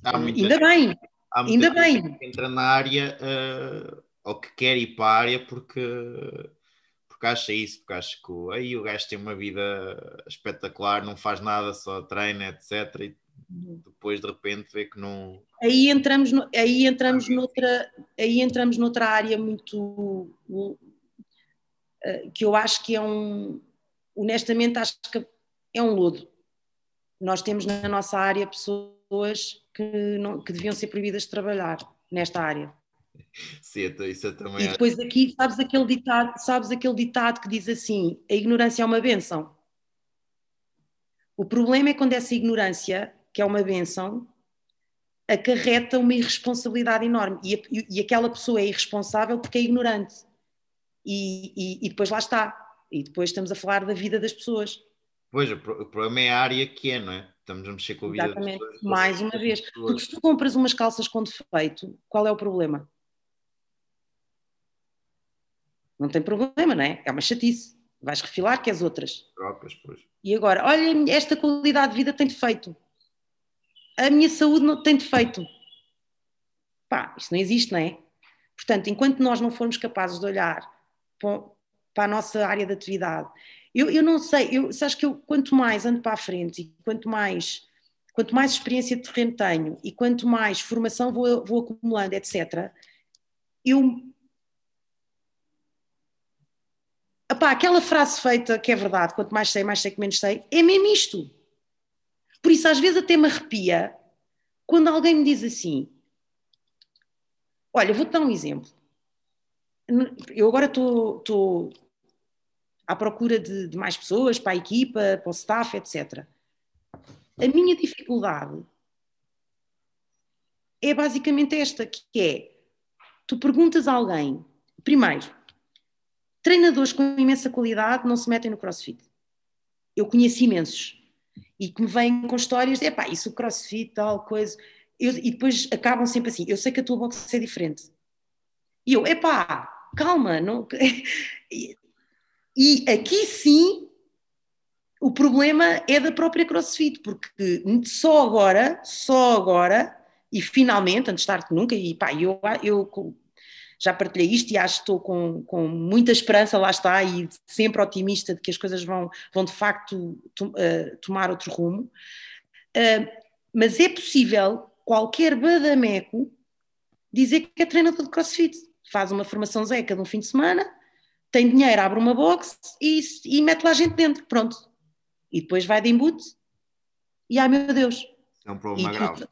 ainda bem, ainda bem. Que entra na área uh, ou que quer ir para a área porque, porque acha isso, porque acha que aí o gajo tem uma vida espetacular, não faz nada, só treina, etc. E depois de repente vê que não. Aí entramos, no, aí entramos noutra, aí entramos noutra área muito eh, que eu acho que é um, honestamente acho que é um lodo. Nós temos na nossa área pessoas que, não, que deviam ser proibidas de trabalhar nesta área. Sim, então isso eu também e depois aqui sabes aquele ditado, sabes aquele ditado que diz assim: a ignorância é uma benção. O problema é quando essa ignorância que é uma benção, acarreta uma irresponsabilidade enorme. E, e, aquela pessoa é irresponsável porque é ignorante. E, e, e, depois lá está. E depois estamos a falar da vida das pessoas. Pois, o problema é a área que é, não é? Estamos a mexer com a vida Exatamente. das pessoas. Mais uma vez. Porque se tu compras umas calças com defeito, qual é o problema? Não tem problema, não é? É uma chatice. Vais refilar que as outras. Trocas, pois. E agora, olha, esta qualidade de vida tem defeito a minha saúde não tem defeito. Pá, isso não existe, não é? Portanto, enquanto nós não formos capazes de olhar para a nossa área de atividade, eu, eu não sei, eu, sabes que eu quanto mais ando para a frente e quanto mais, quanto mais experiência de terreno tenho e quanto mais formação vou, vou acumulando, etc., eu. Epá, aquela frase feita que é verdade, quanto mais sei, mais sei que menos sei, é mesmo isto. Por isso, às vezes, até me arrepia quando alguém me diz assim: Olha, vou-te dar um exemplo. Eu agora estou à procura de, de, mais pessoas para a equipa, para o staff, etc. A minha dificuldade é basicamente esta, que é, tu perguntas a alguém, primeiro, treinadores com imensa qualidade não se metem no crossfit. Eu conheço imensos e que me vêm com histórias de, epá, isso crossfit, tal coisa. Eu, e depois acabam sempre assim, eu sei que a tua boxe é diferente. E eu, epá, calma, não... e aqui sim o problema é da própria CrossFit, porque só agora, só agora, e finalmente, antes tarde que nunca, e pá, eu, eu já partilhei isto e acho que estou com, com muita esperança, lá está, e sempre otimista de que as coisas vão, vão de facto to, uh, tomar outro rumo. Uh, mas é possível qualquer badameco dizer que é treinador de crossfit. Faz uma formação zeca de um fim de semana, tem dinheiro, abre uma box e, e mete lá gente dentro, pronto. E depois vai de embute e ai meu Deus. É um problema grave.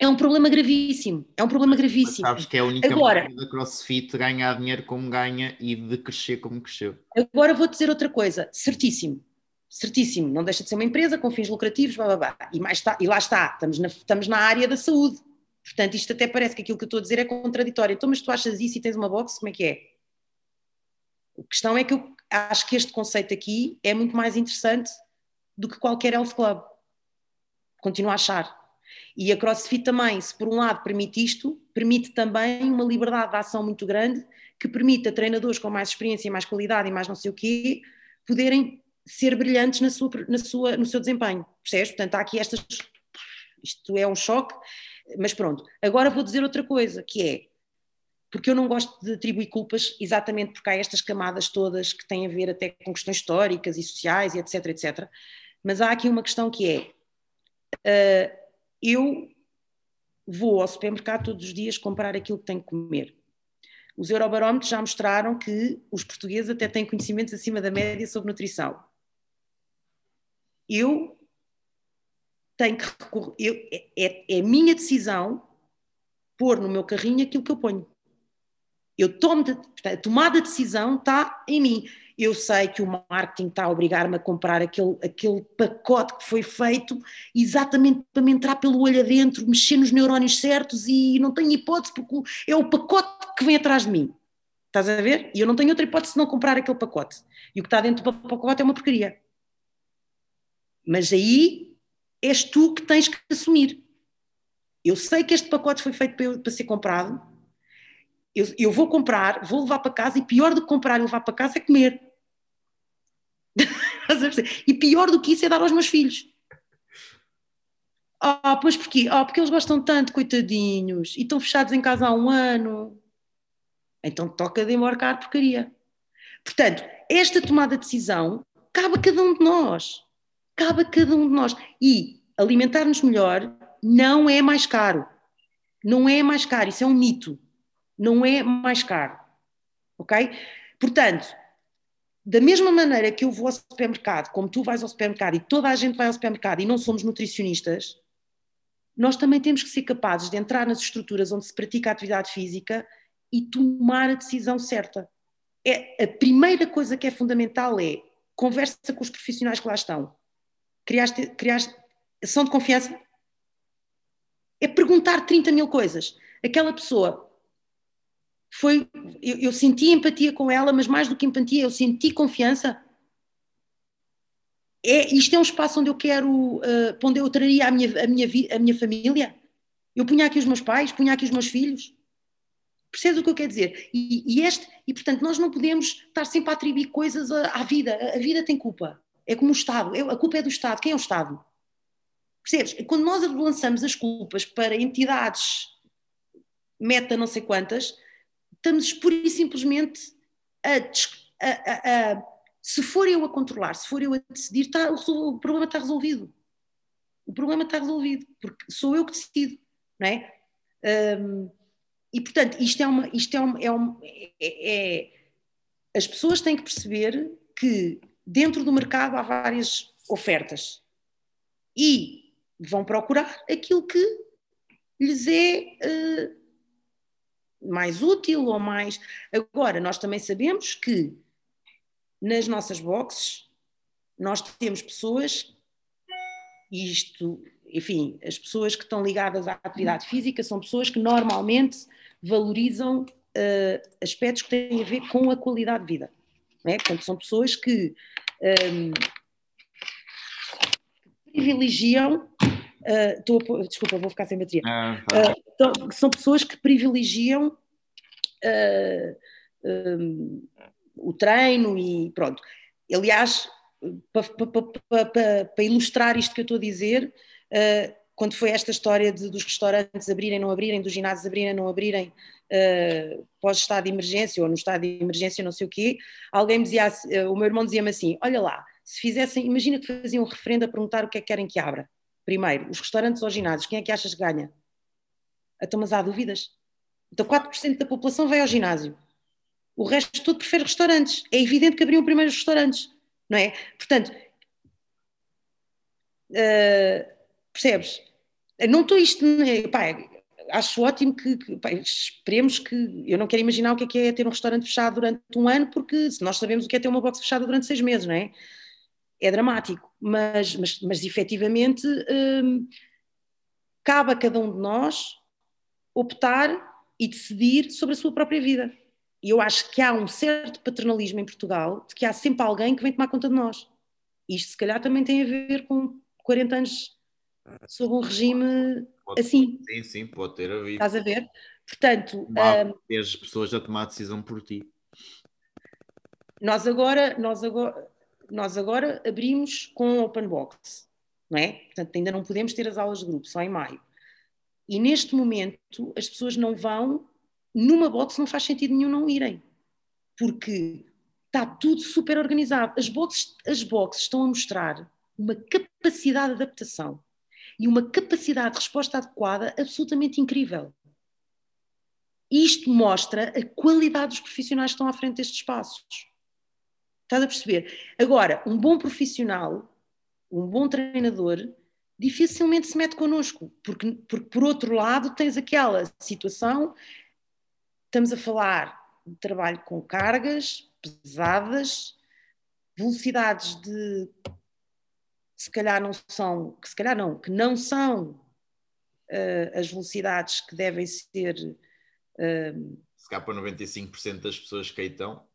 É um problema gravíssimo. É um problema gravíssimo. Mas sabes que é a única Agora, maneira da CrossFit ganhar dinheiro como ganha e de crescer como cresceu. Agora vou dizer outra coisa, certíssimo. Certíssimo, não deixa de ser uma empresa com fins lucrativos, blá, blá, blá. E, mais e lá está, estamos na, estamos na área da saúde. Portanto, isto até parece que aquilo que eu estou a dizer é contraditório. Então, mas tu achas isso e tens uma box, como é que é? A questão é que eu acho que este conceito aqui é muito mais interessante do que qualquer health club. Continuo a achar. E a CrossFit também, se por um lado permite isto, permite também uma liberdade de ação muito grande que permite a treinadores com mais experiência mais qualidade e mais não sei o quê poderem ser brilhantes na sua, na sua, no seu desempenho. Percebes? Portanto, há aqui estas. Isto é um choque, mas pronto. Agora vou dizer outra coisa, que é porque eu não gosto de atribuir culpas exatamente porque há estas camadas todas que têm a ver até com questões históricas e sociais e etc, etc. Mas há aqui uma questão que é, uh, eu vou ao supermercado todos os dias comprar aquilo que tenho que comer. Os eurobarómetros já mostraram que os portugueses até têm conhecimentos acima da média sobre nutrição. Eu tenho que recorrer, eu, é, é a minha decisão pôr no meu carrinho aquilo que eu ponho. Eu tomo, a tomada de decisão está em mim. Eu sei que o marketing está a obrigar-me a comprar aquele, aquele pacote que foi feito exatamente para me entrar pelo olho adentro, mexer nos neurónios certos e não tenho hipótese porque é o pacote que vem atrás de mim. Estás a ver? E eu não tenho outra hipótese de não comprar aquele pacote. E o que está dentro do pacote é uma porcaria. Mas aí és tu que tens que assumir. Eu sei que este pacote foi feito para, para ser comprado, eu, eu, vou comprar, vou levar para casa e pior do que comprar e levar para casa é comer. e pior do que isso é dar aos meus filhos. Ah, pois porquê? Ah, porque eles gostam tanto, coitadinhos, e estão fechados em casa há um ano. Então toca de embarcar porcaria. Portanto, esta tomada de decisão cabe a cada um de nós. Cabe a cada um de nós. E alimentar-nos melhor não é mais caro. Não é mais caro, isso é um mito não é mais caro. Ok? Portanto, da mesma maneira que eu vou ao supermercado, como tu vais ao supermercado e toda a gente vai ao supermercado e não somos nutricionistas, nós também temos que ser capazes de entrar nas estruturas onde se pratica a atividade física e tomar a decisão certa. É, a primeira coisa que é fundamental é conversa com os profissionais que lá estão. Criaste, criaste ação de confiança? É perguntar 30 mil coisas. Aquela pessoa foi eu, eu, senti empatia com ela, mas mais do que empatia, eu senti confiança. É, isto é um espaço onde eu quero, uh, onde eu traria a minha, a, minha, a minha família. Eu punha aqui os meus pais, punha aqui os meus filhos. Percebes o que eu quero dizer? E, e, este, e portanto, nós não podemos estar sempre a atribuir coisas à, à vida. A, a, vida tem culpa. É como o Estado. É, a culpa é do Estado. Quem é o Estado? Percebes? Quando nós lançamos as culpas para entidades meta não sei quantas, estamos pura e simplesmente a, a, a, se for eu a controlar, se for eu a decidir, está, o problema está resolvido. O problema está resolvido, porque sou eu que decido, não é? Um, e portanto, isto é uma. Isto é, uma, é, uma é, é, as pessoas têm que perceber que dentro do mercado há várias ofertas e vão procurar aquilo que lhes é uh, mais útil ou mais. Agora, nós também sabemos que nas nossas boxes nós temos pessoas, isto, enfim, as pessoas que estão ligadas à atividade física são pessoas que normalmente valorizam uh, aspectos que têm a ver com a qualidade de vida. É? Portanto, são pessoas que um, privilegiam Uh, tô, desculpa, vou ficar sem bateria. Ah, uh, então, são pessoas que privilegiam uh, um, o treino e pronto. Aliás, para pa, pa, pa, ilustrar isto que eu estou a dizer, quando foi esta história de, dos restaurantes abrirem, não abrirem, dos ginásios abrirem, não abrirem, uh, pós-estado de emergência ou no estado de emergência, não sei o quê, alguém dizia, o meu irmão dizia-me assim: Olha lá, se fizessem, imagina que faziam um referendo a perguntar o que é que querem que abra. Primeiro, os restaurantes ou ginásios, quem é que achas que ganha? Então, mas há dúvidas. Então 4% da população vai ao ginásio. O resto todo prefere restaurantes. É evidente que abriam primeiro os restaurantes, não é? Portanto, uh, percebes? Não estou isto. Pá, acho ótimo que, que pá, esperemos que. Eu não quero imaginar o que é, que é ter um restaurante fechado durante um ano, porque se nós sabemos o que é ter uma box fechada durante seis meses, não é? É dramático, mas, mas, mas efetivamente hum, cabe a cada um de nós optar e decidir sobre a sua própria vida. E eu acho que há um certo paternalismo em Portugal de que há sempre alguém que vem tomar conta de nós. Isto, se calhar, também tem a ver com 40 anos sob um regime pode, assim. Sim, sim, pode ter havido. Estás a ver? Portanto. Um, as pessoas a tomar decisão por ti. Nós agora, nós agora, nós agora abrimos com open box, não é? Portanto, ainda não podemos ter as aulas de grupo, só em maio. E neste momento as pessoas não vão, numa box não faz sentido nenhum não irem, porque está tudo super organizado. As boxes, as boxes estão a mostrar uma capacidade de adaptação e uma capacidade de resposta adequada absolutamente incrível. Isto mostra a qualidade dos profissionais que estão à frente destes espaços. Estás a perceber? Agora, um bom profissional, um bom treinador, dificilmente se mete connosco, porque, porque por outro lado tens aquela situação, estamos a falar de trabalho com cargas pesadas, velocidades de se calhar não são, que se calhar não, que não são uh, as velocidades que devem ser. Uh, se calhar para 95% das pessoas que aí estão,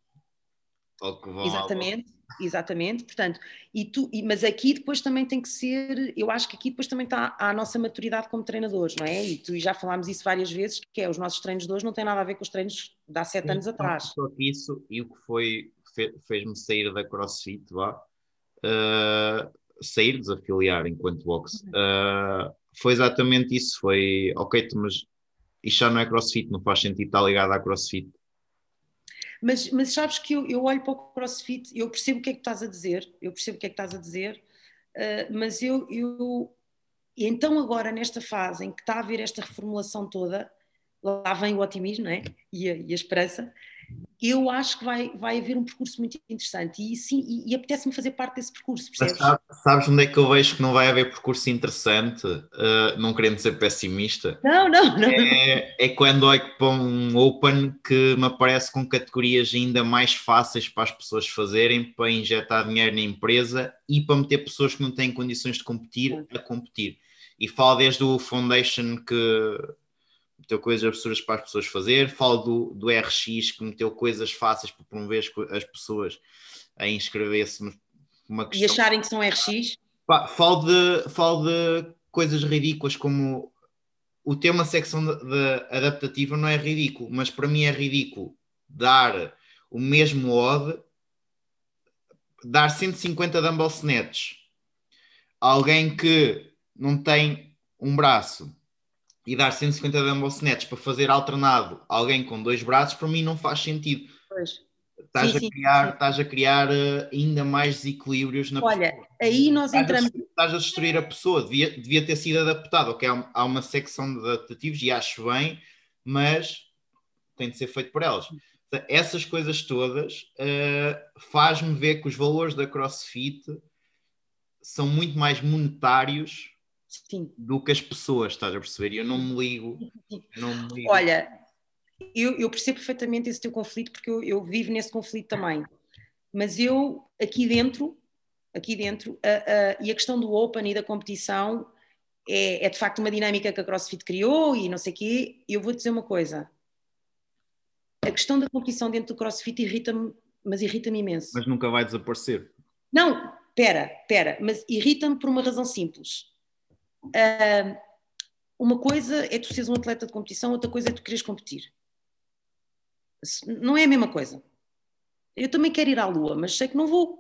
ou que vão Exatamente, exatamente. Portanto, e tu, e, mas aqui depois também tem que ser, eu acho que aqui depois também está a nossa maturidade como treinadores, não é? E tu já falámos isso várias vezes, que é os nossos treinos de hoje não têm nada a ver com os treinos de há sete anos atrás. Só que isso e o que foi fez-me sair da CrossFit, vá. Uh, sair, desafiliar enquanto boxe, uh, foi exatamente isso. Foi, ok, mas isto já não é crossfit, não faz sentido estar ligado à crossfit. Mas, mas sabes que eu, eu olho para o crossfit, eu percebo o que é que estás a dizer, eu percebo o que é que estás a dizer, uh, mas eu, eu. Então, agora, nesta fase em que está a haver esta reformulação toda, lá vem o otimismo é? e, a, e a esperança eu acho que vai, vai haver um percurso muito interessante e, sim, e, e apetece-me fazer parte desse percurso, percebes? Sabes, sabes onde é que eu vejo que não vai haver percurso interessante, uh, não querendo ser pessimista? Não, não, não. É, é quando olho para um Open que me aparece com categorias ainda mais fáceis para as pessoas fazerem, para injetar dinheiro na empresa e para meter pessoas que não têm condições de competir a competir. E falo desde o Foundation que meteu coisas absurdas para as pessoas fazer, falo do, do RX que meteu coisas fáceis para promover as pessoas a inscrever-se numa questão. E acharem que são RX? Falo, de, falo de coisas ridículas como o tema secção de, de adaptativa não é ridículo, mas para mim é ridículo dar o mesmo odd, dar 150 dumbbell snatch a alguém que não tem um braço e dar 150 dumbbell snatch para fazer alternado alguém com dois braços, para mim não faz sentido. Pois. Estás, sim, a criar, sim. estás a criar uh, ainda mais desequilíbrios na Olha, pessoa. aí nós estás entramos. A, estás a destruir a pessoa, devia, devia ter sido adaptado. Ok, há, há uma secção de adaptativos e acho bem, mas tem de ser feito por elas. Essas coisas todas uh, faz-me ver que os valores da CrossFit são muito mais monetários Sim. do que as pessoas, estás a perceber? E eu não me ligo. Não me ligo. Olha, eu, eu, percebo perfeitamente esse teu conflito, porque eu, eu, vivo nesse conflito também. Mas eu, aqui dentro, aqui dentro, e a questão do Open e da competição é, é, de facto uma dinâmica que a CrossFit criou e não sei o quê. Eu vou dizer uma coisa. A questão da competição dentro do CrossFit irrita-me, mas irrita-me imenso. Mas nunca vai desaparecer. Não, pera, pera, mas irrita-me por uma razão simples Uh, uma coisa é tu seres um atleta de competição, outra coisa é tu quereres competir. Não é a mesma coisa. Eu também quero ir à lua, mas sei que não vou.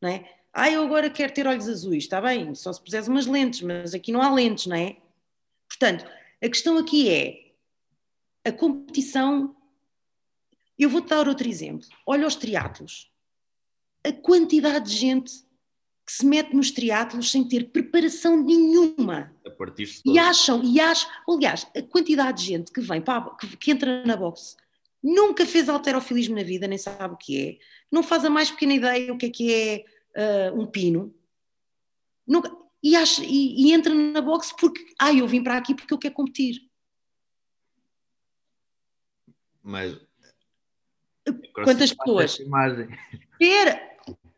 Não é? Ah, eu agora quero ter olhos azuis, está bem, só se puseres umas lentes, mas aqui não há lentes, não é? Portanto, a questão aqui é a competição. Eu vou-te dar outro exemplo. Olha os triatlos. A quantidade de gente que se mete nos triatlos sem ter preparação nenhuma. A partir e acham, e acham, aliás, a quantidade de gente que vem, para, que, que entra na boxe, nunca fez alterofilismo na vida, nem sabe o que é, não faz a mais pequena ideia o que é que é uh, um pino, nunca, e, acha, e, e, entra na boxe porque, ah, eu vim para aqui porque eu quero competir. Mas quantas pessoas? Espera,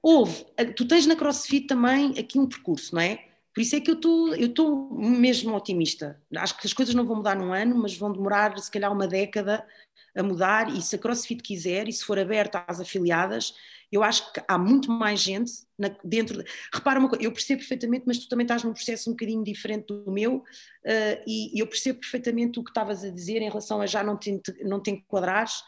houve, tu tens na CrossFit também aqui um percurso, não é? Por isso é que eu estou eu estou mesmo otimista. Acho que as coisas não vão mudar num ano, mas vão demorar se calhar uma década a mudar e se a CrossFit quiser e se for aberta às afiliadas, eu acho que há muito mais gente na, dentro. De, repara uma coisa, eu percebo perfeitamente, mas tu também estás num processo um bocadinho diferente do meu uh, e, e, eu percebo perfeitamente o que estavas a dizer em relação a já não te, não te enquadrares.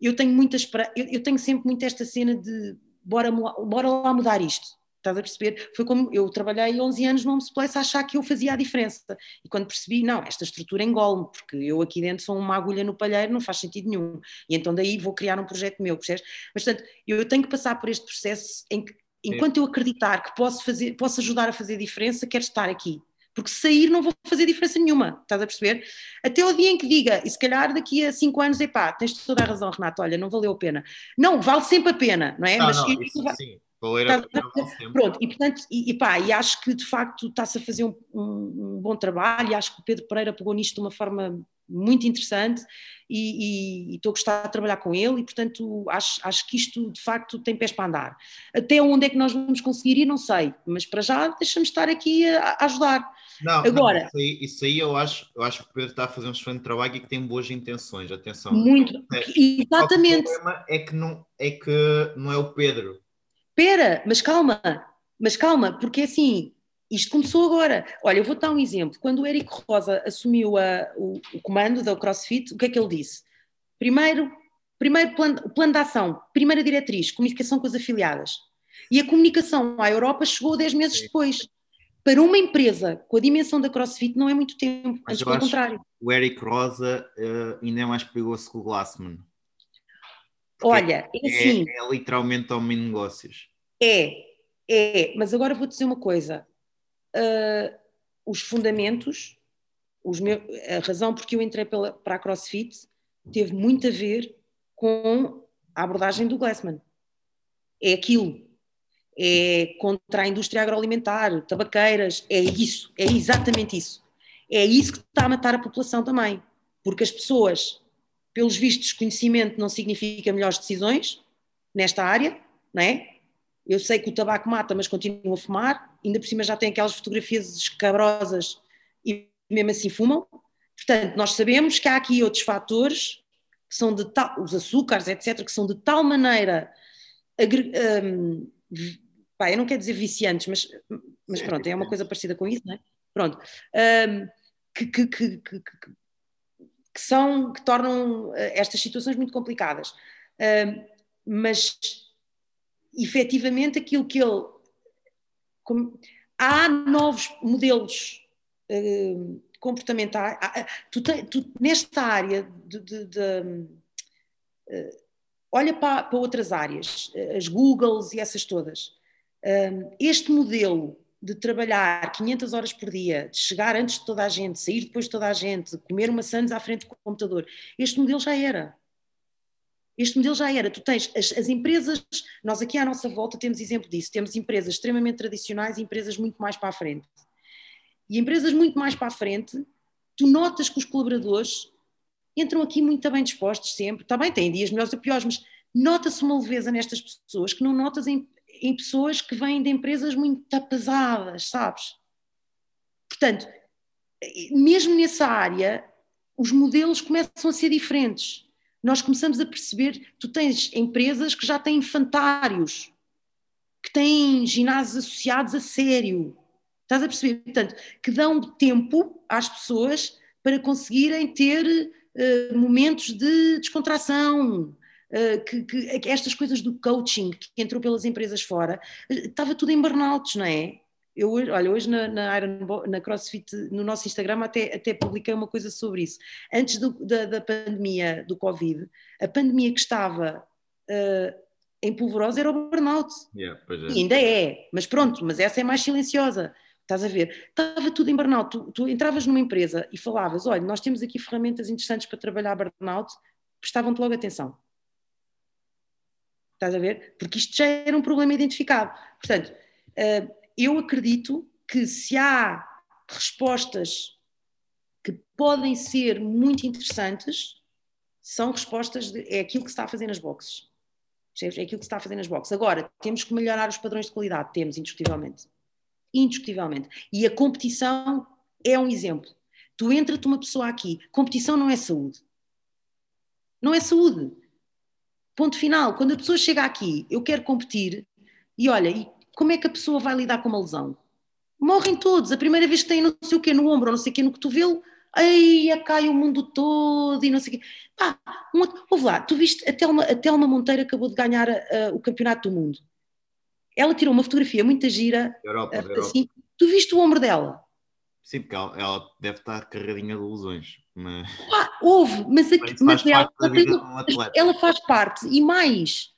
Eu tenho muitas eu, eu tenho sempre muito esta cena de bora, bora lá mudar isto Estás a perceber? Foi como eu trabalhei 11 anos no Homes Place a achar que eu fazia a diferença. E quando percebi, não, esta estrutura engole-me, porque eu aqui dentro sou uma agulha no palheiro, não faz sentido nenhum. E então daí vou criar um projeto meu, percebes? Mas, portanto, eu tenho que passar por este processo em que, enquanto eu acreditar que posso, fazer, posso ajudar a fazer diferença, quero estar aqui. Porque sair não vou fazer diferença nenhuma, estás a perceber? Até o dia em que diga, e se calhar daqui a 5 anos, epá, tens toda a razão, Renato, olha, não valeu a pena. Não, vale sempre a pena, não é? Não, Mas não, isso, sim Tá, pronto, e portanto, e, e, pá, e acho que de facto está-se a fazer um, um, um, bom trabalho e acho que o Pedro Pereira pegou nisto de uma forma muito interessante e, e, e estou a gostar de trabalhar com ele e portanto acho, acho que isto de facto tem pés para andar. Até onde é que nós vamos conseguir ir, não sei, mas para já deixamos estar aqui a, a ajudar. Não, Agora, não, isso, aí, isso, aí, eu acho, eu acho que o Pedro está a fazer um excelente trabalho e que tem boas intenções, atenção. Muito, é, exatamente. O problema é que não é que não é o Pedro, Espera, mas calma, mas calma, porque assim, isto começou agora. Olha, eu vou dar um exemplo. Quando o Érico Rosa assumiu a, o, o, comando da CrossFit, o que é que ele disse? Primeiro, primeiro plano, plano de ação, primeira diretriz, comunicação com as afiliadas. E a comunicação à Europa chegou 10 meses depois. Para uma empresa com a dimensão da CrossFit não é muito tempo, Mas antes pelo contrário. O Eric Rosa uh, ainda é mais perigoso que o Glassman. Olha, é, assim, é, é literalmente homem de negócios. É, é, mas agora vou dizer uma coisa. Uh, os fundamentos, os meus, a razão porque eu entrei pela, para a CrossFit teve muito a ver com a abordagem do Glassman. É aquilo. É contra a indústria agroalimentar, tabaqueiras, é isso, é exatamente isso. É isso que está a matar a população também. Porque as pessoas pelos vistos, conhecimento não significa melhores decisões nesta área, não é? Eu sei que o tabaco mata, mas continuo a fumar, ainda por cima já tem aquelas fotografias escabrosas e mesmo assim fumam. Portanto, nós sabemos que há aqui outros fatores, que são de tal, os açúcares, etc., que são de tal maneira. Um, pá, eu não quero dizer viciantes, mas, mas pronto, é uma coisa parecida com isso, não é? Pronto. Um, que, que, que, que que são que tornam eh, estas situações muito complicadas. Uh, mas efetivamente aquilo que ele como, há novos modelos uh, comportamentais. Há, tu, te, tu, nesta área de, de, de uh, olha para, para, outras áreas, as Googles e essas todas. este modelo de trabalhar 500 horas por dia, de chegar antes de toda a gente, sair depois de toda a gente, comer uma sandes à frente do computador, este modelo já era. Este modelo já era. Tu tens as, as, empresas, nós aqui à nossa volta temos exemplo disso, temos empresas extremamente tradicionais e empresas muito mais para a frente. E empresas muito mais para a frente, tu notas que os colaboradores entram aqui muito bem dispostos sempre. Está bem, têm dias melhores ou piores, mas nota-se uma leveza nestas pessoas que não notas em, em pessoas que vêm de empresas muito pesadas, sabes? Portanto, mesmo nessa área, os modelos começam a ser diferentes. Nós começamos a perceber, tu tens empresas que já têm infantários, que têm ginásios associados a sério. Estás a perceber? Portanto, que dão tempo às pessoas para conseguirem ter uh, momentos de descontração, eh, que, que, estas coisas do coaching que entrou pelas empresas fora, eh, estava tudo em burnouts, não é? Eu, olha, hoje na, na, Iron, na CrossFit, no nosso Instagram, até, até publiquei uma coisa sobre isso. Antes do, da, da, pandemia do Covid, a pandemia que estava uh, em polvorosa era o burnout. Yeah, é. E ainda é, mas pronto, mas essa é mais silenciosa. Estás a ver? Estava tudo em burnout. Tu, tu entravas numa empresa e falavas: olha, nós temos aqui ferramentas interessantes para trabalhar burnout, prestavam-te logo atenção. Estás a ver? Porque isto já era um problema identificado. Portanto, eh, eu acredito que se há respostas que podem ser muito interessantes, são respostas, de, é aquilo que se está a fazer nas boxes. É aquilo que se está a fazer nas boxes. Agora, temos que melhorar os padrões de qualidade, temos, indiscutivelmente. Indiscutivelmente. E a competição é um exemplo. Tu entra-te uma pessoa aqui, competição não é saúde. Não é saúde. Ponto final. Quando a pessoa chega aqui, eu quero competir, e olha, e como é que a pessoa vai lidar com uma lesão? Morrem todos. A primeira vez que têm não sei o quê no ombro ou não sei o quê no cotovelo, aí cai o mundo todo e não sei o quê. Pá, um outro, ouve lá, tu viste, a Telma, a Telma Monteiro acabou de ganhar uh, o campeonato do mundo. Ela tirou uma fotografia muito gira. Europa, uh, assim, tu viste o ombro dela? Sim, porque ela, ela deve estar carregadinha de lesões. Mas... Ah, houve, mas, aqui, mas ela, ela, ela faz parte, e mais,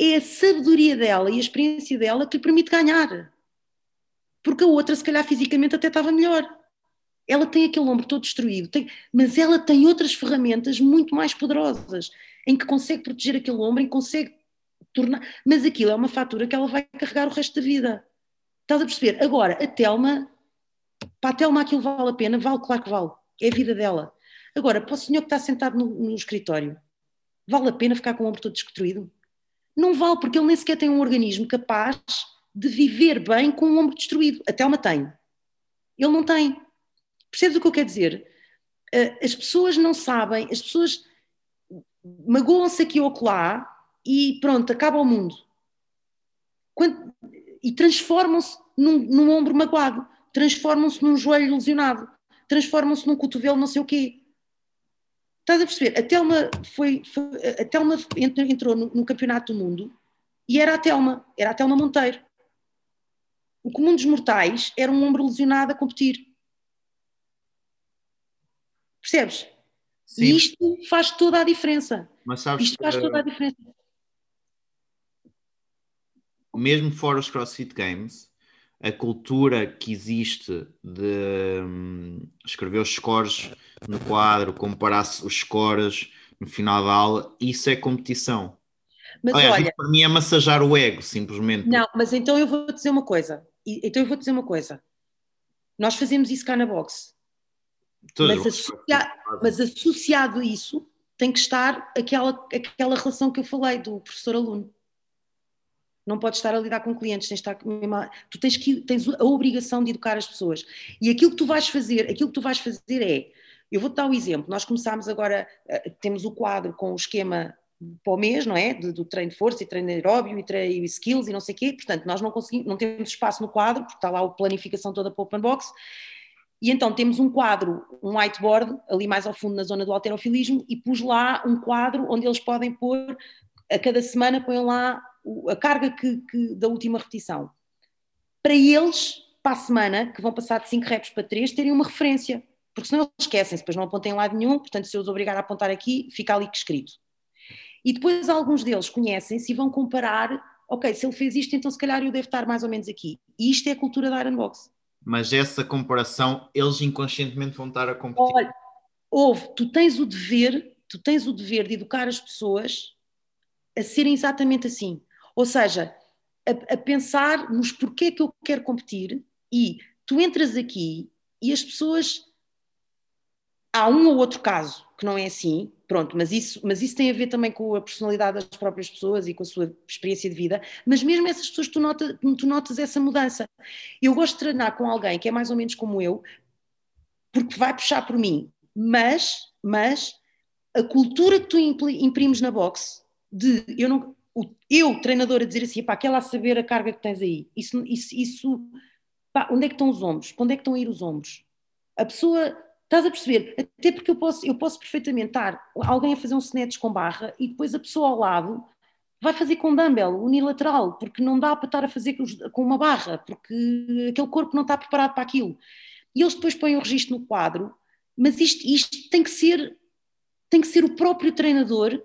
é a sabedoria dela e a experiência dela que lhe permite ganhar. Porque a outra, se calhar, fisicamente até estava melhor. Ela tem aquele ombro todo destruído, tem, mas ela tem outras ferramentas muito mais poderosas, em que consegue proteger aquele ombro, em que consegue tornar. Mas aquilo é uma fatura que ela vai carregar o resto da vida. Estás a perceber? Agora, a Telma, para a Telma aquilo vale a pena? Vale, claro que vale. É a vida dela. Agora, para o senhor que está sentado no, no escritório, vale a pena ficar com o ombro todo destruído? Não vale, porque ele nem sequer tem um organismo capaz de viver bem com o ombro destruído. A Telma tem. Ele não tem. Percebes o que eu quero dizer? Uh, as pessoas não sabem, as pessoas magoam-se aqui ou lá e pronto, acaba o mundo. Quando, e transformam-se num, num, ombro magoado, transformam-se num joelho lesionado, transformam-se num cotovelo não sei o quê. Estás a perceber? A Telma, foi, foi a Telma entrou no, no, Campeonato do Mundo e era a Telma, era a Telma Monteiro. O comum dos mortais era um ombro lesionado a competir. Percebes? Sim. E isto faz toda a diferença. Mas sabes isto faz toda a diferença. Mesmo fora os CrossFit Games, a cultura que existe de hum, escrever os scores no quadro, comparar os scores no final da aula, isso é competição. Mas Aliás, olha, para mim é massajar o ego, simplesmente. Não, mas então eu vou dizer uma coisa. Então eu vou dizer uma coisa. Nós fazemos isso cá na boxe. Mas, associa, mas, associado a isso tem que estar aquela, aquela relação que eu falei do professor-aluno. Não podes estar a lidar com clientes, tens estar, tu tens, que, tens a obrigação de educar as pessoas. E aquilo que tu vais fazer, aquilo que tu vais fazer é, eu vou-te dar um exemplo, nós começámos agora, eh, temos o quadro com o esquema para o mês, não é? Do, do treino de força e treino aeróbio e treino skills e não sei o quê, portanto nós não conseguimos, não temos espaço no quadro, porque está lá a planificação toda para o open box, e então temos um quadro, um whiteboard, ali mais ao fundo na zona do alterofilismo, e pus lá um quadro onde eles podem pôr, a cada semana põem lá a carga que, que, da última repetição. Para eles, para a semana, que vão passar de 5 reps para 3, terem uma referência. Porque senão eles esquecem-se, depois não apontem em lado nenhum, portanto, se eu os obrigar a apontar aqui, fica ali escrito. E depois alguns deles conhecem-se e vão comparar, ok, se ele fez isto, então se calhar eu devo estar mais ou menos aqui. E isto é a cultura da Iron Box mas essa comparação eles inconscientemente vão estar a competir. Olha, houve, tu tens o dever, tu tens o dever de educar as pessoas a serem exatamente assim. Ou seja, a, a pensar nos porquê que eu quero competir e tu entras aqui e as pessoas há um ou outro caso que não é assim, pronto, mas isso, mas isso tem a ver também com a personalidade das próprias pessoas e com a sua experiência de vida, mas mesmo essas pessoas tu, nota, tu notas essa mudança. Eu gosto de treinar com alguém que é mais ou menos como eu, porque vai puxar por mim, mas, mas a cultura que tu imprimes na boxe de eu não o, eu, treinador, a dizer assim, pá, quer lá saber a carga que tens aí, isso, isso, isso pá, onde é que estão os ombros? Para onde é que estão a ir os ombros? A pessoa Estás a perceber? Até porque eu posso, eu posso perfeitamente estar alguém a fazer um snatch com barra e depois a pessoa ao lado vai fazer com dumbbell unilateral, porque não dá para estar a fazer com uma barra, porque aquele corpo não está preparado para aquilo. E eles depois põem o registro no quadro, mas isto, isto tem que ser tem que ser o próprio treinador,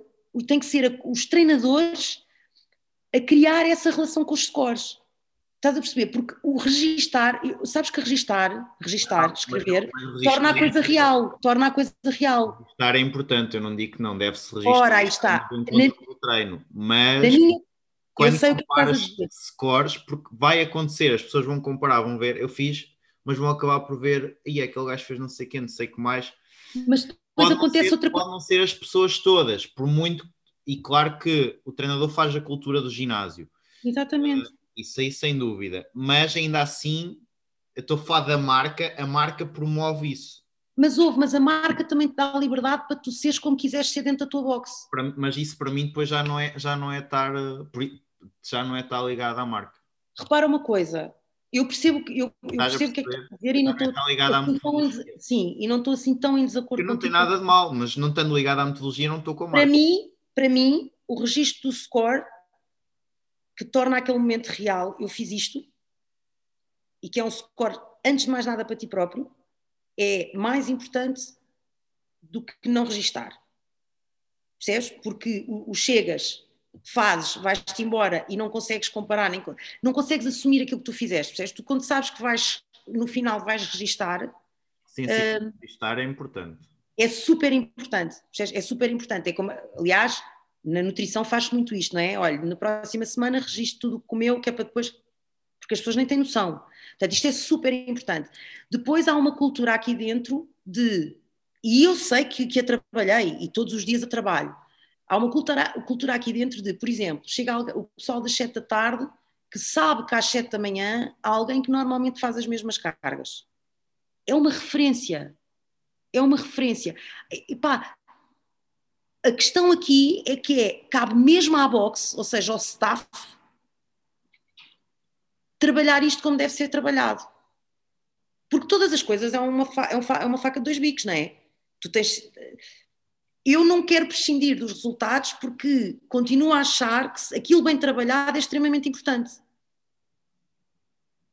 tem que ser os treinadores a criar essa relação com os scores. Estás a perceber? Porque o registar, sabes que registar, registar, escrever, torna a coisa real, torna a coisa real. Registar é importante, eu não digo que não, deve-se registrar. Ora, aí está. No treino, mas minha, quando eu sei comparas o que scores, porque vai acontecer, as pessoas vão comparar, vão ver, eu fiz, mas vão acabar por ver, e aquele gajo fez não sei quem, não sei o que mais. Mas depois acontece ser, outra coisa. Pode não ser as pessoas todas, por muito, e claro que o treinador faz a cultura do ginásio. Exatamente. Uh, isso aí sem dúvida. Mas ainda assim, eu estou a falar da marca, a marca promove isso. Mas houve, mas a marca também te dá a liberdade para tu seres como quiseres ser dentro da tua box. Mas isso para mim depois já não é, já não é estar já não é estar ligado à marca. Repara uma coisa, eu percebo que eu, eu percebo que é que a dizer e não estou. Sim, e não estou assim tão em desacordo. Eu não tenho nada de mal, mas não estando ligado à metodologia, não estou com marca. Para mim, para mim, o registro do score que torna aquele momento real, eu fiz isto, e que é um score, antes de mais nada, para ti próprio, é mais importante do que não registar. Percebes? Porque o, o chegas, fazes, vais-te embora e não consegues comparar, nem, não consegues assumir aquilo que tu fizeste. Percebes? Tu, quando sabes que vais, no final, vais registar. Sim, sim, uh, registar é importante. É super importante. Percebes? É super importante. É como, aliás, na nutrição faz muito isto, não é? Olha, na próxima semana registro tudo o que comeu, que é para depois. Porque as pessoas nem têm noção. Portanto, isto é super importante. Depois há uma cultura aqui dentro de. E eu sei que, que a trabalhei, e todos os dias a trabalho. Há uma cultura, cultura aqui dentro de, por exemplo, chega o pessoal das 7 da tarde que sabe que às 7 da manhã há alguém que normalmente faz as mesmas cargas. É uma referência. É uma referência. E pá, a questão aqui é que é, cabe mesmo à box, ou seja, ao staff, trabalhar isto como deve ser trabalhado. Porque todas as coisas é uma, é, é uma faca de dois bicos, não é? Tu tens. Eu não quero prescindir dos resultados porque continuo a achar que aquilo bem trabalhado é extremamente importante.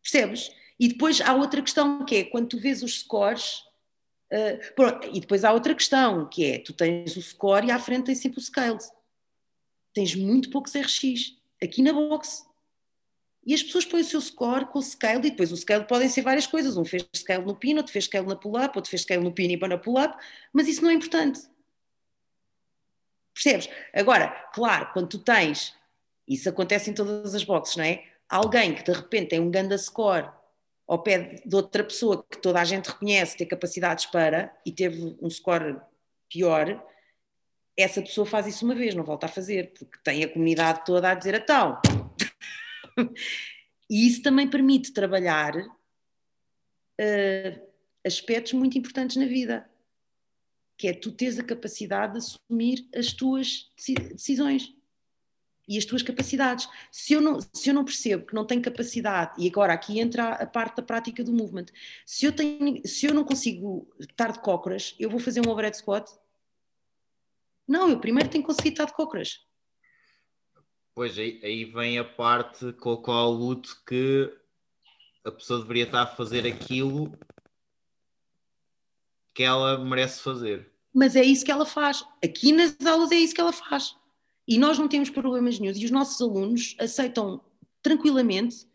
Percebes? E depois há outra questão que é quando tu vês os scores, Uh, pronto, e depois há outra questão, que é, tu tens o score e à frente tens sempre o scaled. Tens muito poucos RX, aqui na box. E as pessoas põem o seu score com o scaled, e depois o scaled podem ser várias coisas. Um fez scaled no pin, outro fez scaled na pull-up, outro fez scaled no pin e na pull-up, mas isso não é importante. Percebes? Agora, claro, quando tu tens, isso acontece em todas as boxes, não é? Alguém que de repente tem um ganda score ao pé de outra pessoa que toda a gente reconhece ter capacidades para e teve um score pior, essa pessoa faz isso uma vez, não volta a fazer, porque tem a comunidade toda a dizer então. e isso também permite trabalhar uh, aspectos muito importantes na vida, que é tu teres a capacidade de assumir as tuas decisões e as tuas capacidades. Se eu, não, se eu não percebo que não tenho capacidade, e agora aqui entra a parte da prática do movement, se eu, tenho, se eu não consigo estar de cócoras, eu vou fazer um overhead squat? Não, eu primeiro tenho que conseguir estar de cócoras. Pois, aí, aí vem a parte com a qual luto que a pessoa deveria estar a fazer aquilo que ela merece fazer. Mas é isso que ela faz. Aqui nas aulas é isso que ela faz. E nós não temos problemas nenhum. E os nossos alunos aceitam tranquilamente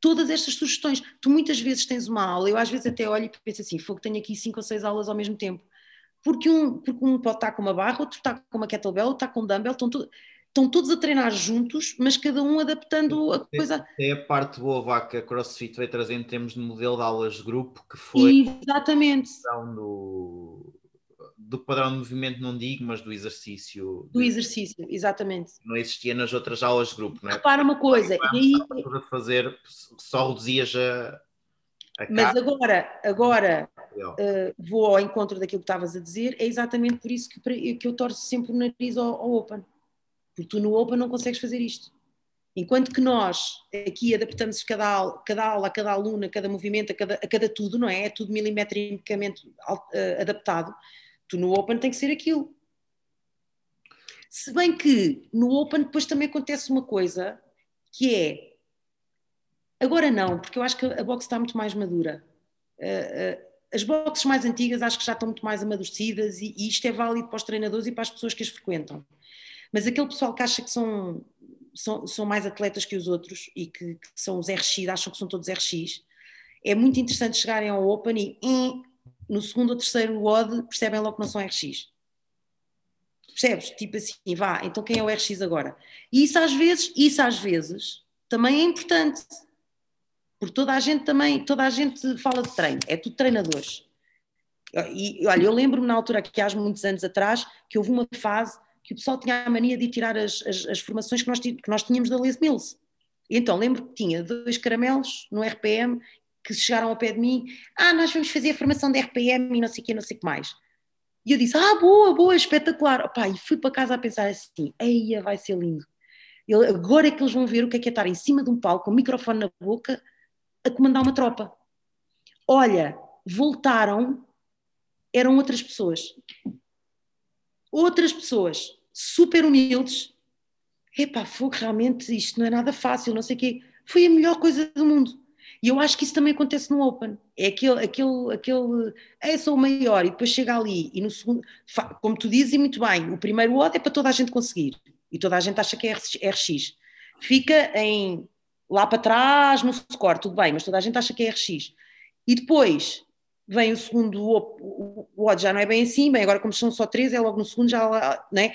todas estas sugestões. Tu muitas vezes tens uma aula, eu às vezes até olho e penso assim, fogo, tenho aqui cinco ou seis aulas ao mesmo tempo. Porque um, porque um pode estar com uma barra, outro está com uma kettlebell, outro está com um dumbbell, estão, to estão todos a treinar juntos, mas cada um adaptando a coisa. É a parte boa que a CrossFit veio trazendo em termos de modelo de aulas de grupo, que foi Exatamente. a do do padrão de movimento não digo, mas do exercício. Do exercício, exatamente. Não existia nas outras aulas de grupo, não é? Repara uma coisa, e aí... A fazer, só reduzias a... a mas agora, agora uh, vou ao encontro daquilo que estavas a dizer, é exatamente por isso que, que eu torço sempre o nariz ao, ao Open. Porque tu no Open não consegues fazer isto. Enquanto que nós aqui adaptamos cada aula, cada aula, a cada aluna, a cada movimento, a cada, a cada tudo, não é? É tudo milimetricamente uh, adaptado Tu no Open tem que ser aquilo. Se bem que no Open depois também acontece uma coisa que é agora não, porque eu acho que a boxe está muito mais madura. Uh, uh, as boxes mais antigas acho que já estão muito mais amadurecidas e, isto é válido para os treinadores e para as pessoas que as frequentam. Mas aquele pessoal que acha que são são, são mais atletas que os outros e que, que, são os RX, acham que são todos RX, é muito interessante chegarem ao Open e, no segundo ou terceiro WOD percebem logo que não são RX. Percebes? Tipo assim, vá, então quem é o RX agora? E isso às vezes, isso às vezes também é importante. Porque toda a gente também, toda a gente fala de treino, é tudo treinadores. E olha, eu lembro-me na altura que há muitos anos atrás que houve uma fase que o pessoal tinha a mania de tirar as, as, as formações que nós, que nós tínhamos da Les Mills. Então lembro que tinha dois caramelos no RPM que chegaram ao pé de mim, ah, nós vamos fazer a formação de RPM e não sei o que, não sei o que mais. E eu disse, ah, boa, boa, espetacular. Opa, e fui para casa a pensar assim, eia, vai ser lindo. Eu, agora é que eles vão ver o que é que é estar em cima de um palco, com o microfone na boca, a comandar uma tropa. Olha, voltaram, eram outras pessoas. Outras pessoas, super humildes. Epá, fogo, realmente isto não é nada fácil, não sei o quê. Foi a melhor coisa do mundo. E eu acho que isso também acontece no Open. É aquele, aquele, aquele, é sou o maior, e depois chega ali, e no segundo, como tu dizes, e muito bem, o primeiro odd é para toda a gente conseguir, e toda a gente acha que é RX. Fica em lá para trás, no score, tudo bem, mas toda a gente acha que é RX. E depois vem o segundo, o, o odd já não é bem assim, bem, agora como são só três, é logo no segundo já, né?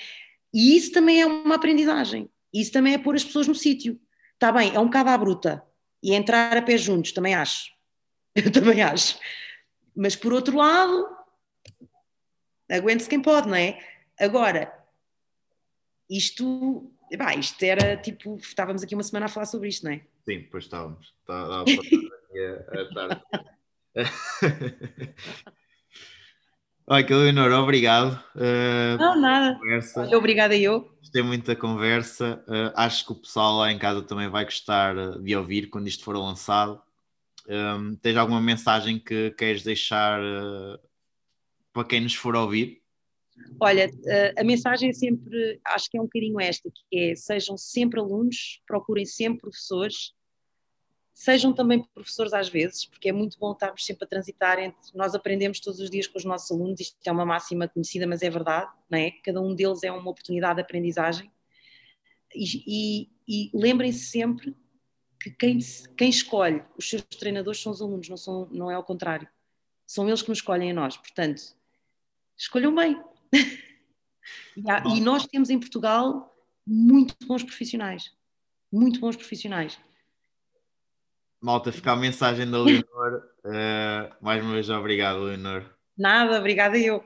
E isso também é uma aprendizagem, isso também é pôr as pessoas no sítio. Está bem, é um bocado à bruta, e entrar a pé juntos, também acho. Eu também acho. Mas por outro lado, aguente-se quem pode, não é? Agora, isto, bah, isto era tipo, estávamos aqui uma semana a falar sobre isto, não é? Sim, pois estávamos. Estava a tarde. Olha, Leonor, obrigado. Uh, não, nada. Obrigada eu. Gostei muito da conversa. Uh, acho que o pessoal lá em casa também vai gostar eh, de ouvir quando isto for lançado. Um, ehm, tens alguma mensagem que queres deixar uh, para quem nos for ouvir? Olha, a mensagem é sempre, acho que é um bocadinho esta, que é sejam sempre alunos, procurem sempre professores, sejam também professores às vezes, porque é muito bom estarmos sempre a transitar entre. Nós aprendemos todos os dias com os nossos alunos, isto é uma máxima conhecida, mas é verdade, não é? Cada um deles é uma oportunidade de aprendizagem. E, e, e lembrem-se sempre que quem, quem escolhe os seus treinadores são os alunos, não, são, não é ao contrário. São eles que nos escolhem a nós. Portanto, escolham bem. e, e nós temos em Portugal muito bons profissionais. Muito bons profissionais Malta, fica a mensagem da Leonor. Uh, mais uma vez, obrigado, Leonor. Nada, obrigada eu.